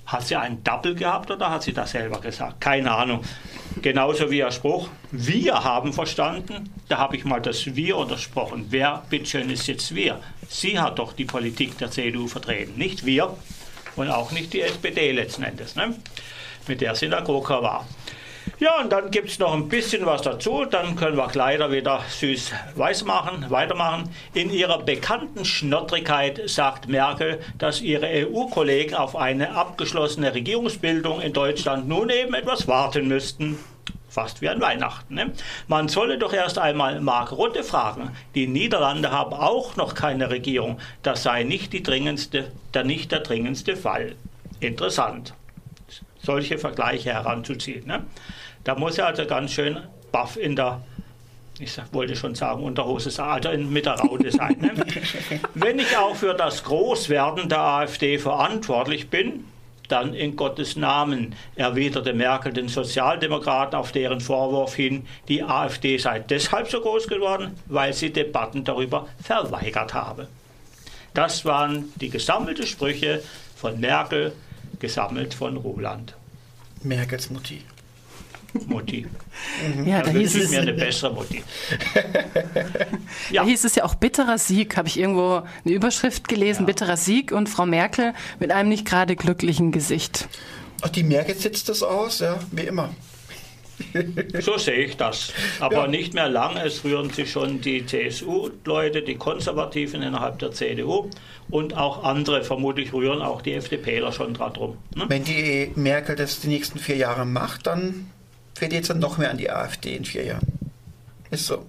Hat sie einen Double gehabt oder hat sie das selber gesagt? Keine Ahnung. Genauso wie der Spruch, wir haben verstanden, da habe ich mal das Wir untersprochen. Wer, bitteschön, ist jetzt wir? Sie hat doch die Politik der CDU vertreten, nicht wir und auch nicht die SPD letzten Endes, ne? mit der sie in der GroKa war. Ja, und dann gibt es noch ein bisschen was dazu. Dann können wir Kleider wieder süß weiß machen, weitermachen. In ihrer bekannten Schnottrigkeit sagt Merkel, dass ihre EU-Kollegen auf eine abgeschlossene Regierungsbildung in Deutschland nun eben etwas warten müssten fast wie an Weihnachten. Ne? Man solle doch erst einmal Mark Rutte fragen. Die Niederlande haben auch noch keine Regierung. Das sei nicht, die dringendste, der, nicht der dringendste Fall. Interessant, solche Vergleiche heranzuziehen. Ne? Da muss er also ganz schön baff in der ich wollte schon sagen, Unterhose, also mit der Raute sein. Ne? <laughs> Wenn ich auch für das Großwerden der AfD verantwortlich bin, dann in Gottes Namen, erwiderte Merkel den Sozialdemokraten auf deren Vorwurf hin, die AfD sei deshalb so groß geworden, weil sie Debatten darüber verweigert habe. Das waren die gesammelten Sprüche von Merkel, gesammelt von Roland. Merkels Mutti. Mutti. <laughs> Ja, da, da hieß es mir eine bessere Mutti. <laughs> ja. Da hieß es ja auch bitterer Sieg, habe ich irgendwo eine Überschrift gelesen, ja. bitterer Sieg und Frau Merkel mit einem nicht gerade glücklichen Gesicht. Ach, die Merkel sitzt das aus, ja, wie immer. So sehe ich das. Aber ja. nicht mehr lang. Es rühren sich schon die CSU-Leute, die Konservativen innerhalb der CDU und auch andere, vermutlich rühren auch die FDPler schon dran rum. Ne? Wenn die Merkel das die nächsten vier Jahre macht, dann fällt jetzt dann noch mehr an die AfD in vier Jahren. Ist so.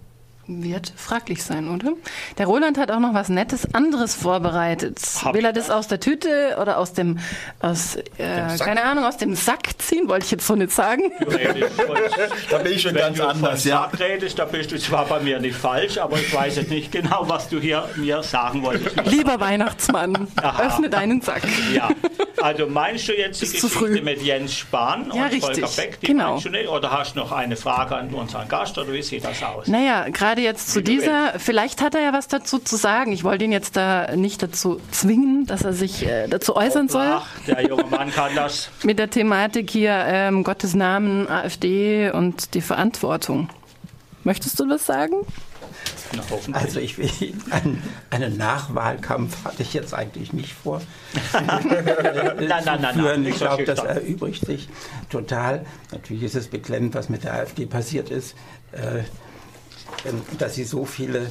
Wird fraglich sein, oder? Der Roland hat auch noch was Nettes anderes vorbereitet. Hab Will er das aus der Tüte oder aus dem, aus, äh, keine Ahnung, aus dem Sack ziehen, wollte ich jetzt so nicht sagen. <laughs> da bin ich schon ganz anders, ja. Sack redest, da bist du zwar bei mir nicht falsch, aber ich weiß jetzt nicht genau, was du hier mir sagen wolltest. Lieber Weihnachtsmann, Aha. öffne deinen Sack. Ja, also meinst du jetzt die Ist Geschichte mit Jens Spahn ja, und richtig. Volker Beck? Die genau. Oder hast du noch eine Frage an unseren Gast oder wie sieht das aus? Naja, gerade gerade jetzt zu dieser, vielleicht hat er ja was dazu zu sagen. Ich wollte ihn jetzt da nicht dazu zwingen, dass er sich äh, dazu äußern soll. Ach, der junge Mann kann das. <laughs> Mit der Thematik hier ähm, Gottes Namen, AfD und die Verantwortung. Möchtest du was sagen? Also ich will einen, einen Nachwahlkampf hatte ich jetzt eigentlich nicht vor. nein, nein, nein, nein. Ich glaube, das erübrigt sich total. Natürlich ist es beklemmend, was mit der AfD passiert ist. Äh, dass sie so viele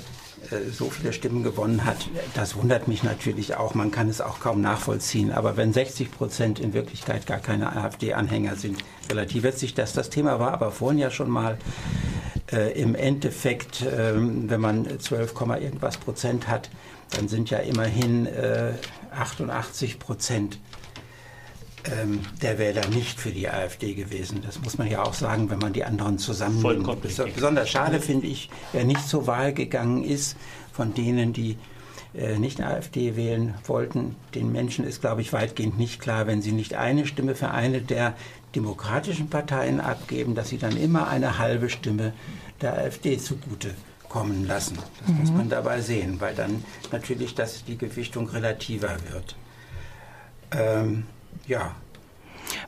äh, so viele Stimmen gewonnen hat, das wundert mich natürlich auch. Man kann es auch kaum nachvollziehen. Aber wenn 60 Prozent in Wirklichkeit gar keine AfD-Anhänger sind, relativiert sich das. Das Thema war aber vorhin ja schon mal äh, im Endeffekt, äh, wenn man 12, irgendwas Prozent hat, dann sind ja immerhin äh, 88 Prozent ähm, der Wähler nicht für die AfD gewesen. Das muss man ja auch sagen, wenn man die anderen zusammennimmt. Besonders schade finde ich, wer nicht zur Wahl gegangen ist, von denen, die äh, nicht AfD wählen wollten. Den Menschen ist, glaube ich, weitgehend nicht klar, wenn sie nicht eine Stimme für eine der demokratischen Parteien abgeben, dass sie dann immer eine halbe Stimme der AfD zugute kommen lassen. Das mhm. muss man dabei sehen, weil dann natürlich das, die Gewichtung relativer wird. Ähm, ja.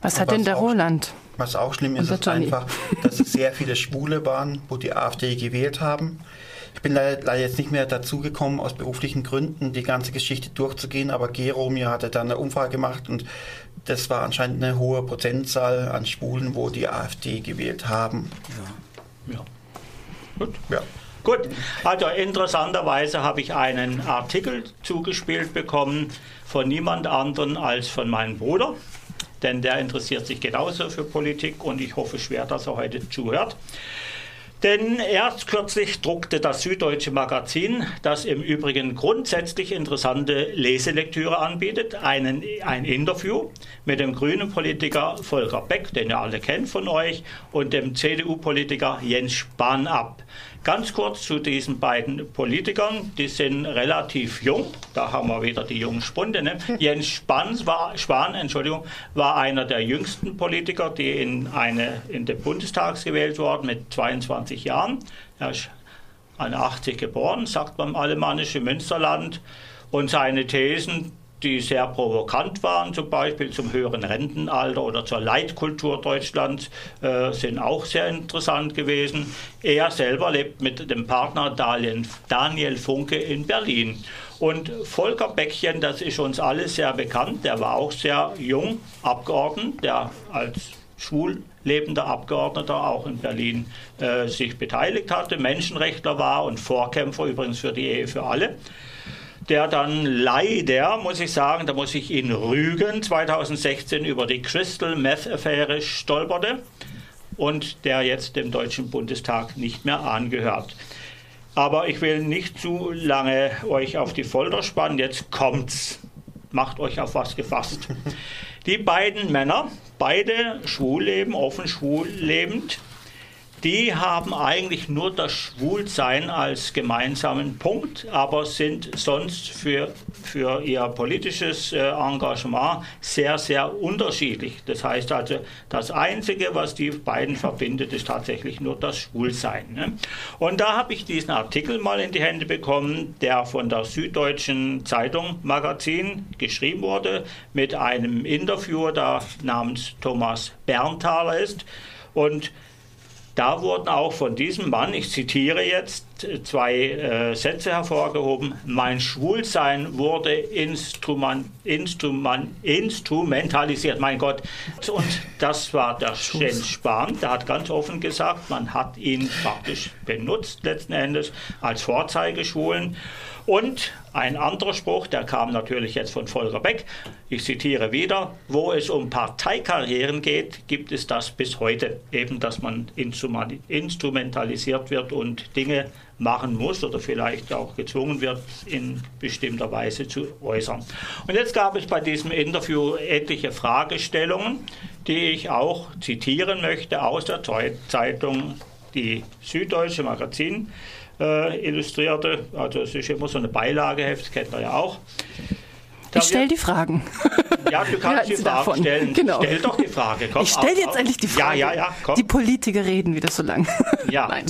Was hat denn der auch, Roland? Was auch schlimm ist, ist einfach, dass es sehr viele Schwule waren, wo die AfD gewählt haben. Ich bin leider, leider jetzt nicht mehr dazu gekommen, aus beruflichen Gründen die ganze Geschichte durchzugehen, aber Gero mir hatte dann eine Umfrage gemacht und das war anscheinend eine hohe Prozentzahl an Schwulen, wo die AfD gewählt haben. Ja. ja. Gut. Ja. Gut, also interessanterweise habe ich einen Artikel zugespielt bekommen von niemand anderen als von meinem Bruder, denn der interessiert sich genauso für Politik und ich hoffe schwer, dass er heute zuhört. Denn erst kürzlich druckte das Süddeutsche Magazin, das im Übrigen grundsätzlich interessante Leselektüre anbietet, einen, ein Interview mit dem grünen Politiker Volker Beck, den ihr alle kennt von euch, und dem CDU-Politiker Jens Spahn ab. Ganz kurz zu diesen beiden Politikern. Die sind relativ jung. Da haben wir wieder die jungen Spunde. Ne? <laughs> Jens Spahn war, Spahn Entschuldigung, war einer der jüngsten Politiker, die in, eine, in den Bundestag gewählt wurden mit 22 Jahren. Er ist 81 geboren, sagt man im alemannischen Münsterland. Und seine Thesen, die sehr provokant waren, zum Beispiel zum höheren Rentenalter oder zur Leitkultur Deutschlands, äh, sind auch sehr interessant gewesen. Er selber lebt mit dem Partner Daniel Funke in Berlin. Und Volker Bäckchen, das ist uns alle sehr bekannt, der war auch sehr jung Abgeordneter, der als schwul lebender Abgeordneter auch in Berlin äh, sich beteiligt hatte, Menschenrechtler war und Vorkämpfer übrigens für die Ehe für alle der dann leider, muss ich sagen, da muss ich ihn rügen, 2016 über die Crystal Meth Affäre stolperte und der jetzt dem Deutschen Bundestag nicht mehr angehört. Aber ich will nicht zu lange euch auf die Folter spannen. Jetzt kommt's. Macht euch auf was gefasst. Die beiden Männer, beide schwul leben, offen schwul lebend, die haben eigentlich nur das Schwulsein als gemeinsamen Punkt, aber sind sonst für, für ihr politisches äh, Engagement sehr, sehr unterschiedlich. Das heißt also, das Einzige, was die beiden verbindet, ist tatsächlich nur das Schwulsein. Ne? Und da habe ich diesen Artikel mal in die Hände bekommen, der von der Süddeutschen Zeitung Magazin geschrieben wurde, mit einem Interviewer, der namens Thomas Berntaler ist. Und da wurden auch von diesem Mann, ich zitiere jetzt, zwei äh, Sätze hervorgehoben. Mein Schwulsein wurde instrument, instrument, instrumentalisiert, mein Gott. Und das war der Jens Spahn, der hat ganz offen gesagt, man hat ihn praktisch benutzt letzten Endes als Vorzeigeschwulen. Und ein anderer Spruch, der kam natürlich jetzt von Volker Beck, ich zitiere wieder, wo es um Parteikarrieren geht, gibt es das bis heute, eben dass man instrumentalisiert wird und Dinge machen muss oder vielleicht auch gezwungen wird, in bestimmter Weise zu äußern. Und jetzt gab es bei diesem Interview etliche Fragestellungen, die ich auch zitieren möchte aus der Zeitung Die Süddeutsche Magazin äh, illustrierte. Also es ist immer so eine Beilageheft, kennt ihr ja auch. Da ich stelle die Fragen. <laughs> Ja, du kannst die Fragen davon. stellen. Genau. Stell doch die Frage. Komm, ich stelle jetzt auf. endlich die Frage. Ja, ja, ja. Komm. Die Politiker reden wieder so lang. <laughs> Ja. Nein.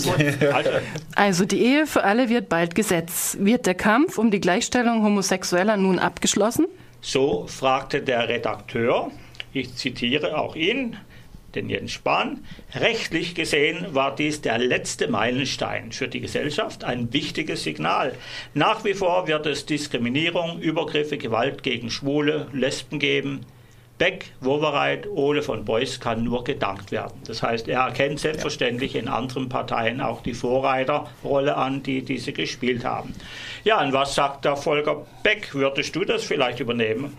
Also. also die Ehe für alle wird bald Gesetz. Wird der Kampf um die Gleichstellung Homosexueller nun abgeschlossen? So fragte der Redakteur. Ich zitiere auch ihn den Jens Spahn. Rechtlich gesehen war dies der letzte Meilenstein für die Gesellschaft, ein wichtiges Signal. Nach wie vor wird es Diskriminierung, Übergriffe, Gewalt gegen Schwule, Lesben geben. Beck, Wowereit, Ole von Beuys kann nur gedankt werden. Das heißt, er erkennt selbstverständlich in anderen Parteien auch die Vorreiterrolle an, die diese gespielt haben. Ja, und was sagt der Volker Beck? Würdest du das vielleicht übernehmen?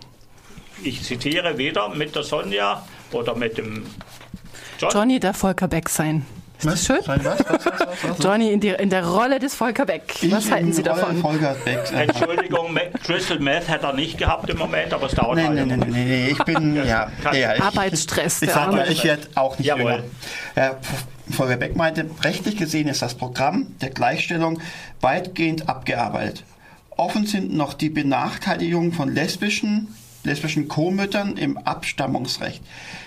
Ich zitiere wieder mit der Sonja oder mit dem John? Johnny darf Volker Beck sein. Ist das schön? Was? Was, was, Johnny in, die, in, der Rolle des Volker Beck. Ich was halten Sie Rolle davon? Volker Beck. Entschuldigung, Crystal Meth hat er nicht gehabt im Moment, aber es dauert nein, halt nein, nein, nein, nein, ich bin, ja, ja ich, Arbeitsstress. Ich, ich, sag mal, ich werde auch nicht Jawohl. jünger. Volker Beck meinte, rechtlich gesehen ist das Programm der Gleichstellung weitgehend abgearbeitet. Offen sind noch die Benachteiligung von lesbischen, lesbischen Co-Müttern im Abstammungsrecht.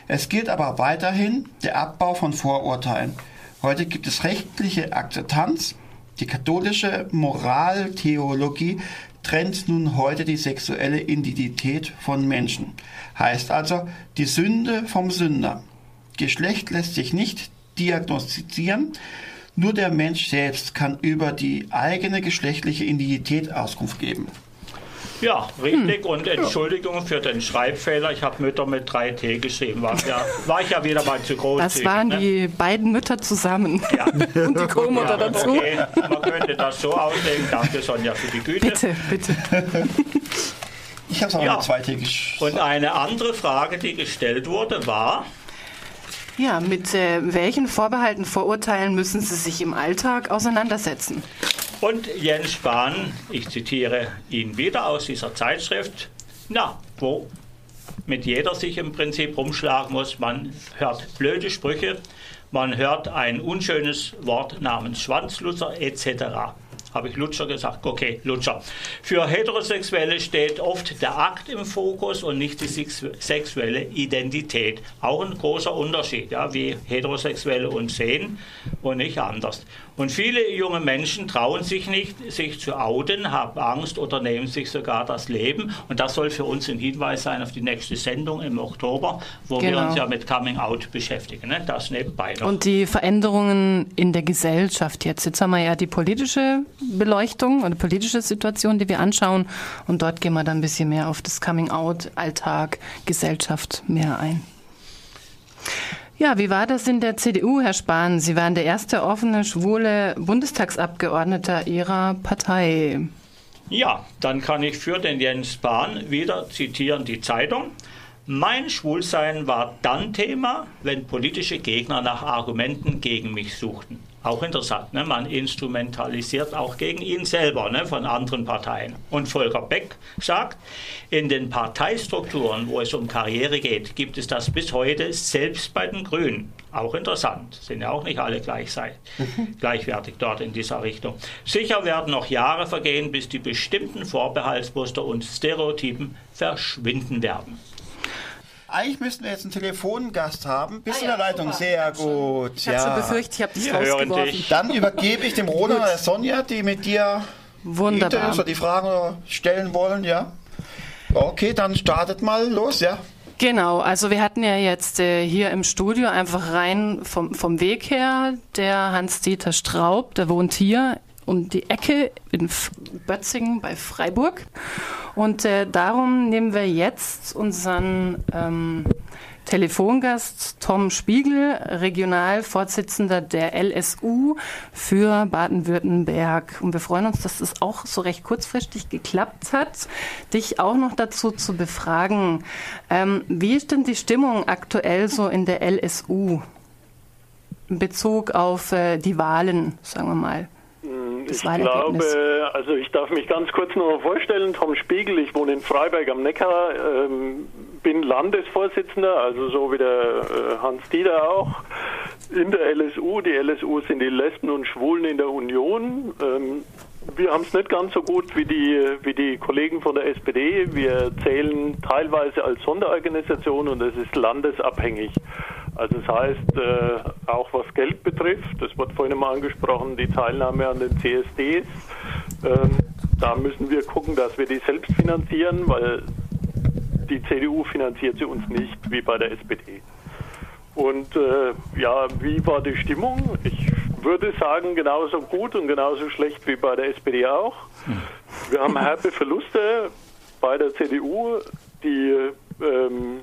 Es gilt aber weiterhin der Abbau von Vorurteilen. Heute gibt es rechtliche Akzeptanz. Die katholische Moraltheologie trennt nun heute die sexuelle Identität von Menschen. Heißt also die Sünde vom Sünder. Geschlecht lässt sich nicht diagnostizieren. Nur der Mensch selbst kann über die eigene geschlechtliche Identität Auskunft geben. Ja, richtig. Hm. Und Entschuldigung für den Schreibfehler. Ich habe Mütter mit 3T geschrieben. War, ja, war ich ja wieder mal zu groß. Das waren ne? die beiden Mütter zusammen. Ja. <laughs> Und die Co-Mutter ja, dazu. Okay. Man könnte das so auslegen. Danke, Sonja, für die Güte. Bitte, bitte. <laughs> Ich habe es auch ja. mit 2T geschrieben. Und eine andere Frage, die gestellt wurde, war, Ja, mit äh, welchen Vorbehalten, Vorurteilen müssen Sie sich im Alltag auseinandersetzen? Und Jens Spahn, ich zitiere ihn wieder aus dieser Zeitschrift, na, wo mit jeder sich im Prinzip rumschlagen muss. Man hört blöde Sprüche, man hört ein unschönes Wort namens Schwanzlutzer etc habe ich Lutscher gesagt? Okay, Lutscher. Für Heterosexuelle steht oft der Akt im Fokus und nicht die sexuelle Identität. Auch ein großer Unterschied, ja, wie Heterosexuelle uns sehen und nicht anders. Und viele junge Menschen trauen sich nicht, sich zu outen, haben Angst oder nehmen sich sogar das Leben. Und das soll für uns ein Hinweis sein auf die nächste Sendung im Oktober, wo genau. wir uns ja mit Coming Out beschäftigen. Ne? Das nebenbei noch. Und die Veränderungen in der Gesellschaft jetzt. Jetzt haben wir ja die politische Beleuchtung oder politische Situation, die wir anschauen. Und dort gehen wir dann ein bisschen mehr auf das Coming Out, Alltag, Gesellschaft mehr ein. Ja, wie war das in der CDU, Herr Spahn? Sie waren der erste offene, schwule Bundestagsabgeordneter Ihrer Partei. Ja, dann kann ich für den Jens Spahn wieder zitieren die Zeitung. Mein Schwulsein war dann Thema, wenn politische Gegner nach Argumenten gegen mich suchten. Auch interessant, ne? man instrumentalisiert auch gegen ihn selber ne? von anderen Parteien. Und Volker Beck sagt, in den Parteistrukturen, wo es um Karriere geht, gibt es das bis heute selbst bei den Grünen. Auch interessant, sind ja auch nicht alle gleich sei, mhm. gleichwertig dort in dieser Richtung. Sicher werden noch Jahre vergehen, bis die bestimmten Vorbehaltsmuster und Stereotypen verschwinden werden. Eigentlich müssten wir jetzt einen Telefongast haben. Bist ah, ja, in der Leitung? Super. Sehr gut. Ich ja. habe so befürchtet, ich habe dich rausgeworfen. Dann übergebe ich dem <laughs> Roland oder der Sonja, die mit dir Wunderbar. die, die Fragen stellen wollen. Ja. Okay, dann startet mal los, ja. Genau, also wir hatten ja jetzt äh, hier im Studio einfach rein vom, vom Weg her der Hans-Dieter Straub, der wohnt hier um die Ecke in Bötzingen bei Freiburg. Und äh, darum nehmen wir jetzt unseren ähm, Telefongast Tom Spiegel, Regionalvorsitzender der LSU für Baden-Württemberg. Und wir freuen uns, dass es auch so recht kurzfristig geklappt hat, dich auch noch dazu zu befragen. Ähm, wie ist denn die Stimmung aktuell so in der LSU in Bezug auf äh, die Wahlen, sagen wir mal? Ich glaube, also ich darf mich ganz kurz noch mal vorstellen. Tom Spiegel, ich wohne in Freiberg am Neckar, ähm, bin Landesvorsitzender, also so wie der äh, Hans Dieter auch, in der LSU. Die LSU sind die Lesben und Schwulen in der Union. Ähm, wir haben es nicht ganz so gut wie die, wie die Kollegen von der SPD. Wir zählen teilweise als Sonderorganisation und es ist landesabhängig. Also das heißt, äh, auch was Geld betrifft, das wird vorhin mal angesprochen, die Teilnahme an den CSDs, ähm, da müssen wir gucken, dass wir die selbst finanzieren, weil die CDU finanziert sie uns nicht, wie bei der SPD. Und äh, ja, wie war die Stimmung? Ich würde sagen, genauso gut und genauso schlecht wie bei der SPD auch. Wir haben herbe Verluste bei der CDU. Die ähm,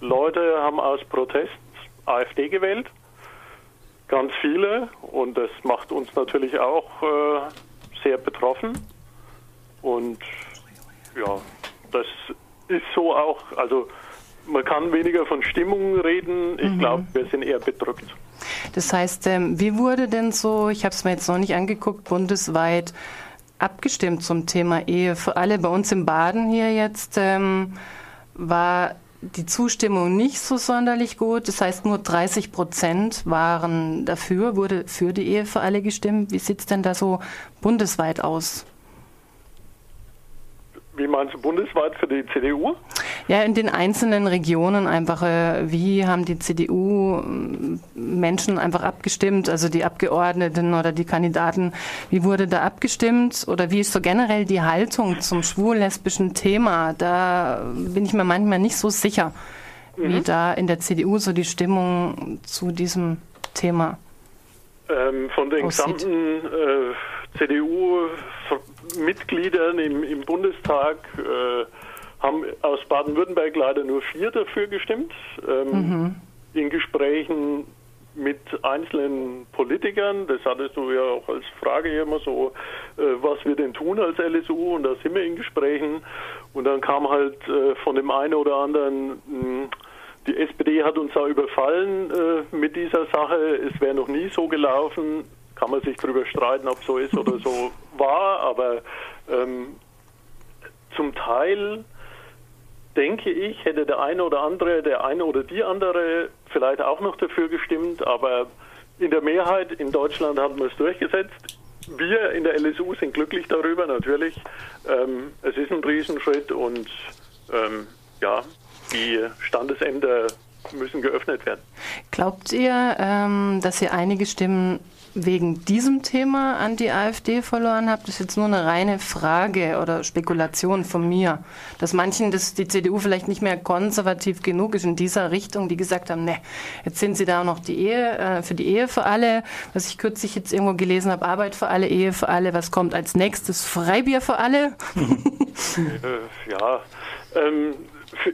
Leute haben aus Protest AfD gewählt, ganz viele, und das macht uns natürlich auch äh, sehr betroffen. Und ja, das ist so auch, also man kann weniger von Stimmung reden. Ich mhm. glaube, wir sind eher bedrückt. Das heißt, ähm, wie wurde denn so, ich habe es mir jetzt noch nicht angeguckt, bundesweit abgestimmt zum Thema Ehe für alle? Bei uns im Baden hier jetzt ähm, war die Zustimmung nicht so sonderlich gut. Das heißt, nur 30 Prozent waren dafür, wurde für die Ehe für alle gestimmt. Wie sieht es denn da so bundesweit aus? Wie meinst du bundesweit für die CDU? Ja, in den einzelnen Regionen einfach, äh, wie haben die CDU-Menschen einfach abgestimmt, also die Abgeordneten oder die Kandidaten, wie wurde da abgestimmt oder wie ist so generell die Haltung zum schwul-lesbischen Thema? Da bin ich mir manchmal nicht so sicher, mhm. wie da in der CDU so die Stimmung zu diesem Thema ähm, Von den aussieht. gesamten äh, CDU-Mitgliedern im, im, Bundestag äh, haben aus Baden-Württemberg leider nur vier dafür gestimmt. Ähm, mhm. In Gesprächen mit einzelnen Politikern, das hattest du ja auch als Frage immer so, äh, was wir denn tun als LSU und da sind wir in Gesprächen und dann kam halt äh, von dem einen oder anderen mh, hm, die SPD hat uns da überfallen äh, mit dieser Sache. Es wäre noch nie so gelaufen. Kann man sich darüber streiten, ob so ist oder so war, aber ähm, zum Teil denke ich, hätte der eine oder andere, der eine oder die andere vielleicht auch noch dafür gestimmt, aber in der Mehrheit in Deutschland haben wir es durchgesetzt. Wir in der LSU sind glücklich darüber, natürlich. Ähm, es ist ein Riesenschritt und ähm, ja, die Standesämter müssen geöffnet werden. Glaubt ihr, ähm, dass ihr einige Stimmen wegen diesem Thema an die AfD verloren habt, ist jetzt nur eine reine Frage oder Spekulation von mir, dass manchen das, die CDU vielleicht nicht mehr konservativ genug ist in dieser Richtung, die gesagt haben, ne, jetzt sind sie da noch die Ehe, äh, für die Ehe für alle, was ich kürzlich jetzt irgendwo gelesen habe, Arbeit für alle, Ehe für alle, was kommt als nächstes? Freibier für alle? <laughs> äh, ja, ähm,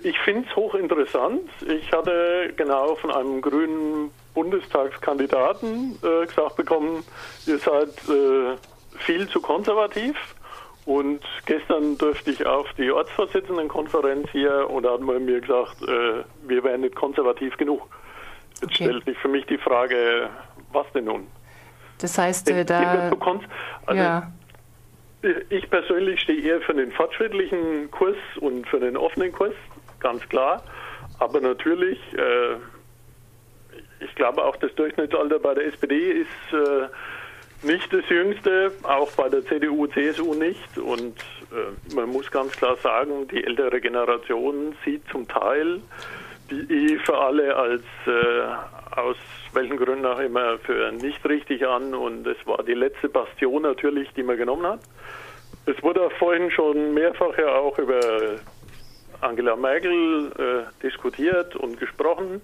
ich finde es hochinteressant. Ich hatte genau von einem grünen Bundestagskandidaten äh, gesagt bekommen, ihr seid äh, viel zu konservativ. Und gestern durfte ich auf die Ortsvorsitzendenkonferenz hier und da hat man mir gesagt, äh, wir wären nicht konservativ genug. Jetzt okay. stellt sich für mich die Frage, was denn nun? Das heißt, äh, da... Also, ja. Ich persönlich stehe eher für den fortschrittlichen Kurs und für den offenen Kurs, ganz klar. Aber natürlich äh, ich glaube auch das Durchschnittsalter bei der SPD ist äh, nicht das jüngste, auch bei der CDU, CSU nicht. Und äh, man muss ganz klar sagen, die ältere Generation sieht zum Teil die Ehe für alle als äh, aus welchen Gründen auch immer für nicht richtig an. Und es war die letzte Bastion natürlich, die man genommen hat. Es wurde vorhin schon mehrfach ja auch über Angela Merkel äh, diskutiert und gesprochen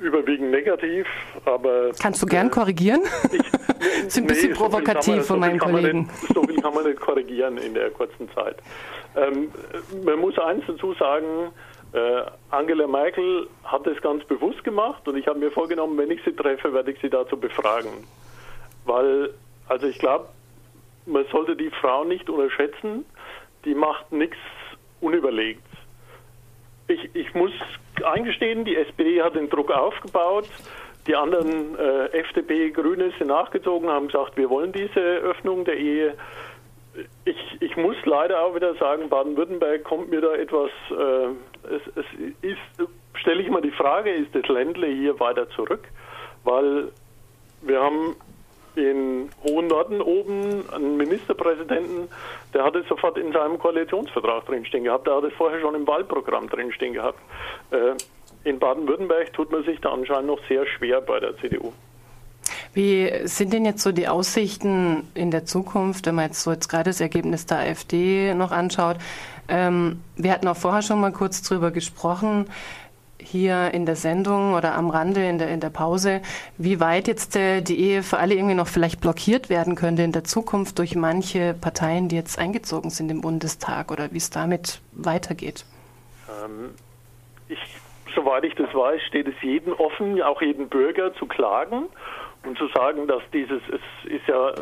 überwiegend negativ, aber. Kannst du gern äh, korrigieren? Ich, <laughs> ist ein bisschen nee, provokativ so von meinen Kollegen. Nicht, <laughs> so viel kann man nicht korrigieren in der kurzen Zeit. Ähm, man muss eins dazu sagen, äh, Angela Merkel hat es ganz bewusst gemacht und ich habe mir vorgenommen, wenn ich sie treffe, werde ich sie dazu befragen. Weil, also ich glaube, man sollte die Frau nicht unterschätzen, die macht nichts unüberlegt. Ich, ich muss eingestehen, die SPD hat den Druck aufgebaut. Die anderen äh, FDP, Grüne sind nachgezogen, haben gesagt, wir wollen diese Öffnung der Ehe. Ich, ich muss leider auch wieder sagen, Baden-Württemberg kommt mir da etwas, äh, es, es ist, stelle ich mal die Frage, ist das Ländle hier weiter zurück? Weil wir haben in Hohen Norden oben einen Ministerpräsidenten, der hat es sofort in seinem Koalitionsvertrag drinstehen gehabt, der hat es vorher schon im Wahlprogramm drinstehen gehabt. Äh, in Baden-Württemberg tut man sich da anscheinend noch sehr schwer bei der CDU. Wie sind denn jetzt so die Aussichten in der Zukunft, wenn man jetzt so jetzt gerade das Ergebnis der AfD noch anschaut? Ähm, wir hatten auch vorher schon mal kurz drüber gesprochen hier in der Sendung oder am Rande in der, in der Pause, wie weit jetzt äh, die Ehe für alle irgendwie noch vielleicht blockiert werden könnte in der Zukunft durch manche Parteien, die jetzt eingezogen sind im Bundestag oder wie es damit weitergeht. Ähm, ich, soweit ich das weiß, steht es jedem offen, auch jedem Bürger zu klagen und zu sagen, dass dieses, es ist ja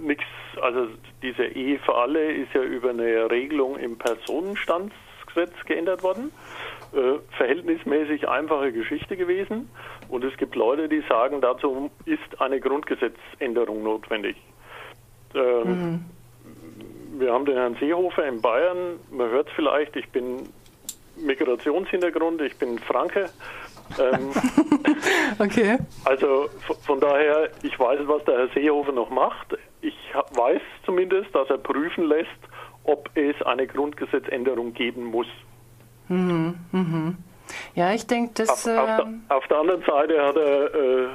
nichts, also diese Ehe für alle ist ja über eine Regelung im Personenstandsgesetz geändert worden äh, verhältnismäßig einfache Geschichte gewesen. Und es gibt Leute, die sagen, dazu ist eine Grundgesetzänderung notwendig. Ähm, mhm. Wir haben den Herrn Seehofer in Bayern, man hört es vielleicht, ich bin Migrationshintergrund, ich bin Franke. Ähm, <laughs> okay. Also von daher, ich weiß, was der Herr Seehofer noch macht. Ich weiß zumindest, dass er prüfen lässt, ob es eine Grundgesetzänderung geben muss. Mhm, mhm. Ja, ich denke, das. Auf, auf, der, ähm, auf, der, anderen Seite hat er äh,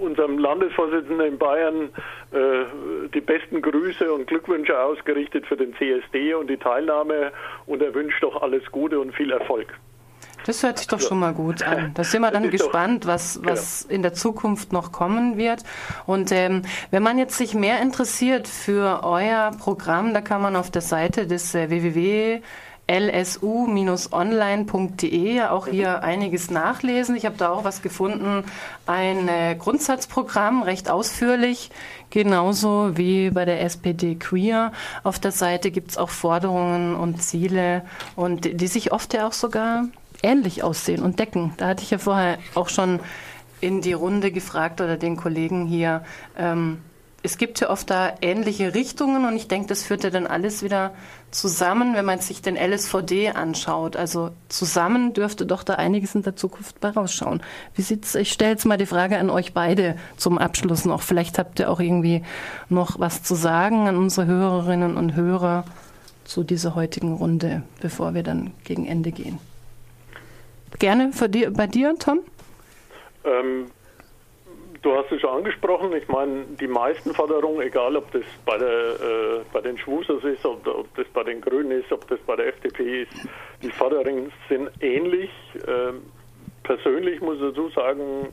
unserem Landesvorsitzenden in Bayern äh, die besten Grüße und Glückwünsche ausgerichtet für den CSD und die Teilnahme und er wünscht doch alles Gute und viel Erfolg. Das hört sich doch schon mal gut an. <laughs> Da sind wir dann gespannt, was, was in der Zukunft noch kommen wird. Und ähm, wenn man jetzt sich mehr interessiert für euer Programm, da kann man auf der Seite des äh, www lsu-online.de auch hier einiges nachlesen. Ich habe da auch was gefunden, ein äh, Grundsatzprogramm, recht ausführlich, genauso wie bei der SPD Queer. Auf der Seite gibt es auch Forderungen und Ziele und die sich oft ja auch sogar ähnlich aussehen und decken. Da hatte ich ja vorher auch schon in die Runde gefragt oder den Kollegen hier. Ähm, es gibt ja oft da ähnliche Richtungen und ich denke, das führt ja dann alles wieder zusammen, wenn man sich den LSVD anschaut. Also zusammen dürfte doch da einiges in der Zukunft bei rausschauen. Wie sieht's? Ich stelle jetzt mal die Frage an euch beide zum Abschluss noch. Vielleicht habt ihr auch irgendwie noch was zu sagen an unsere Hörerinnen und Hörer zu dieser heutigen Runde, bevor wir dann gegen Ende gehen. Gerne dir, bei dir, Tom? Ähm, du hast es schon angesprochen. Ich meine, die meisten Forderungen, egal ob das bei, der, äh, bei den Schwusers ist, ob, ob, das bei den Grünen ist, ob das bei der FDP ist, die Forderungen sind ähnlich. Ähm, persönlich muss ich dazu sagen,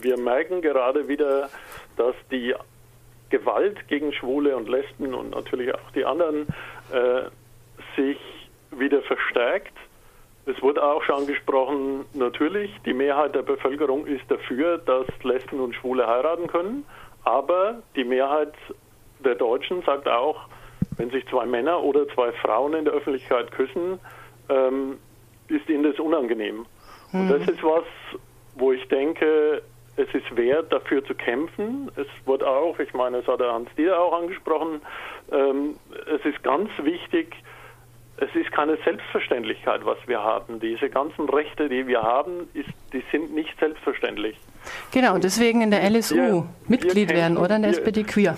wir merken gerade wieder, dass die Gewalt gegen Schwule und Lesben und natürlich auch die anderen äh, sich wieder verstärkt. Es wurde auch schon angesprochen, natürlich, die Mehrheit der Bevölkerung ist dafür, dass Lesben und Schwule heiraten können, aber die Mehrheit der Deutschen sagt auch, wenn sich zwei Männer oder zwei Frauen in der Öffentlichkeit küssen, ähm, ist ihnen das unangenehm. Mhm. Und das ist was, wo ich denke, es ist wert, dafür zu kämpfen. Es wird auch, ich meine, es hat der Hans Dieter auch angesprochen, ähm, es ist ganz wichtig, es ist keine Selbstverständlichkeit, was wir haben. Diese ganzen Rechte, die wir haben, ist, die sind nicht selbstverständlich. Genau, und deswegen in der LSU wir, Mitglied wir werden oder in der wir, SPD Queer.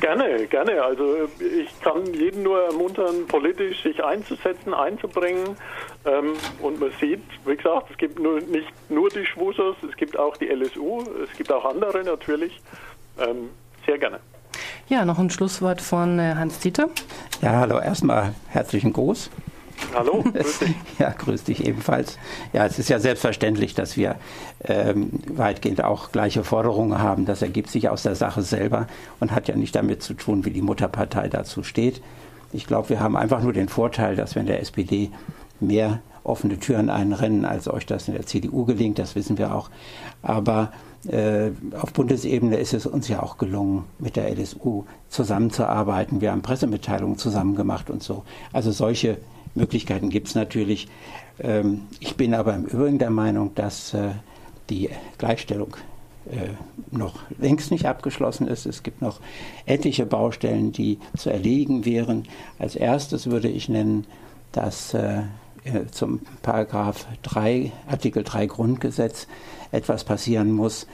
gerne, gerne. Also ich kann jeden nur ermuntern, politisch sich einzusetzen, einzubringen. Ähm, und man sieht, wie gesagt, es gibt nur, nicht nur die Schwusers, es gibt auch die LSU, es gibt auch andere natürlich. Ähm, sehr gerne. Ja, noch ein Schlusswort von äh, Hans-Dieter. Ja, hallo, erstmal herzlichen Gruß. Hallo, <laughs> grüß dich. ja, grüß dich ebenfalls. Ja, es ist ja selbstverständlich, dass wir ähm, weitgehend auch gleiche Forderungen haben. Das ergibt sich aus der Sache selber und hat ja nicht damit zu tun, wie die Mutterpartei dazu steht. Ich glaube, wir haben einfach nur den Vorteil, dass wir in der SPD mehr offene Türen einrennen, als euch das in der CDU gelingt. Das wissen wir auch. Aber äh, auf Bundesebene ist es uns ja auch gelungen, mit der LSU zusammenzuarbeiten. Wir haben Pressemitteilungen zusammen gemacht und so. Also solche Möglichkeiten gibt es natürlich. Ähm, ich bin aber im Übrigen der Meinung, dass äh, die Gleichstellung äh, noch längst nicht abgeschlossen ist. Es gibt noch etliche Baustellen, die zu erledigen wären. Als erstes würde ich nennen, dass äh, zum Paragraph 3, Artikel 3 Grundgesetz etwas passieren muss.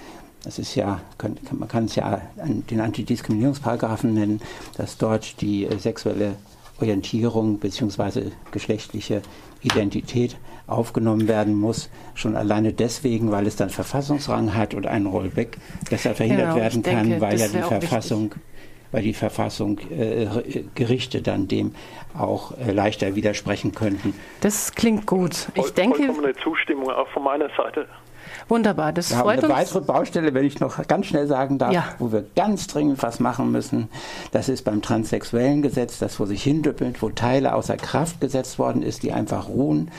Das ist ja, man kann es ja den Antidiskriminierungsparagraphen nennen, dass dort die äh, sexuelle Orientierung bzw. geschlechtliche Identität aufgenommen werden muss, schon alleine deswegen, weil es dann Verfassungsrang hat und einen Rollback deshalb verhindert genau, werden kann, denke, weil ja die Verfassung wichtig weil die Verfassung äh, Gerichte dann dem auch äh, leichter widersprechen könnten. Das klingt gut. Ich Voll, denke. Vollkommene Zustimmung auch von meiner Seite. Wunderbar, das wir freut haben eine uns. weitere Baustelle, wenn ich noch ganz schnell sagen darf, ja. wo wir ganz dringend was machen müssen. Das ist beim transsexuellen Gesetz, das vor sich hindüppelt, wo Teile außer Kraft gesetzt worden ist, die einfach ruhen.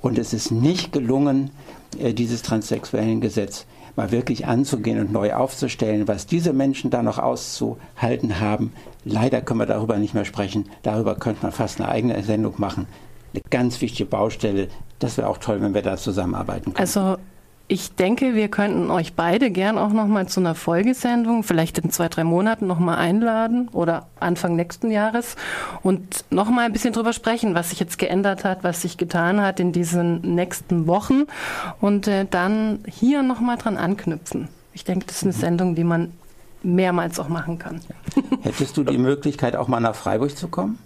Und es ist nicht gelungen, äh, dieses transsexuellen Gesetz mal wirklich anzugehen und neu aufzustellen, was diese Menschen da noch auszuhalten haben. Leider können wir darüber nicht mehr sprechen. Darüber könnte man fast eine eigene Sendung machen. Eine ganz wichtige Baustelle. Das wäre auch toll, wenn wir da zusammenarbeiten können. Also ich denke, wir könnten euch beide gern auch noch mal zu einer Folgesendung, vielleicht in zwei, drei Monaten noch mal einladen oder Anfang nächsten Jahres und noch mal ein bisschen drüber sprechen, was sich jetzt geändert hat, was sich getan hat in diesen nächsten Wochen und äh, dann hier noch mal dran anknüpfen. Ich denke, das ist eine mhm. Sendung, die man mehrmals auch machen kann. Hättest du die Möglichkeit, auch mal nach Freiburg zu kommen?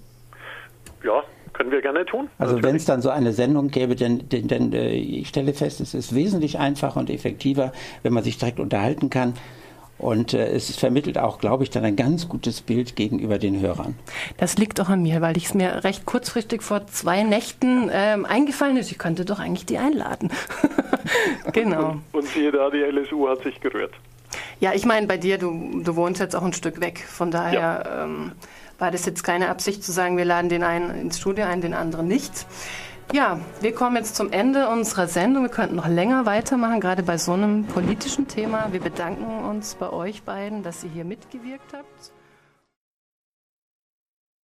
Ja, können wir gerne tun. Also wenn es dann so eine Sendung gäbe, denn, denn, denn äh, ich stelle fest, es ist wesentlich einfacher und effektiver, wenn man sich direkt unterhalten kann. Und äh, es vermittelt auch, glaube ich, dann ein ganz gutes Bild gegenüber den Hörern. Das liegt auch an mir, weil ich es mir recht kurzfristig vor zwei Nächten ähm, eingefallen ist. Ich könnte doch eigentlich die einladen. <laughs> genau. Und, und siehe da, die LSU hat sich gerührt. Ja, ich meine, bei dir, du, du wohnst jetzt auch ein Stück weg. Von daher ja. ähm, war das jetzt keine Absicht zu sagen, wir laden den einen ins Studio ein, den anderen nicht. Ja, wir kommen jetzt zum Ende unserer Sendung. Wir könnten noch länger weitermachen, gerade bei so einem politischen Thema. Wir bedanken uns bei euch beiden, dass ihr hier mitgewirkt habt.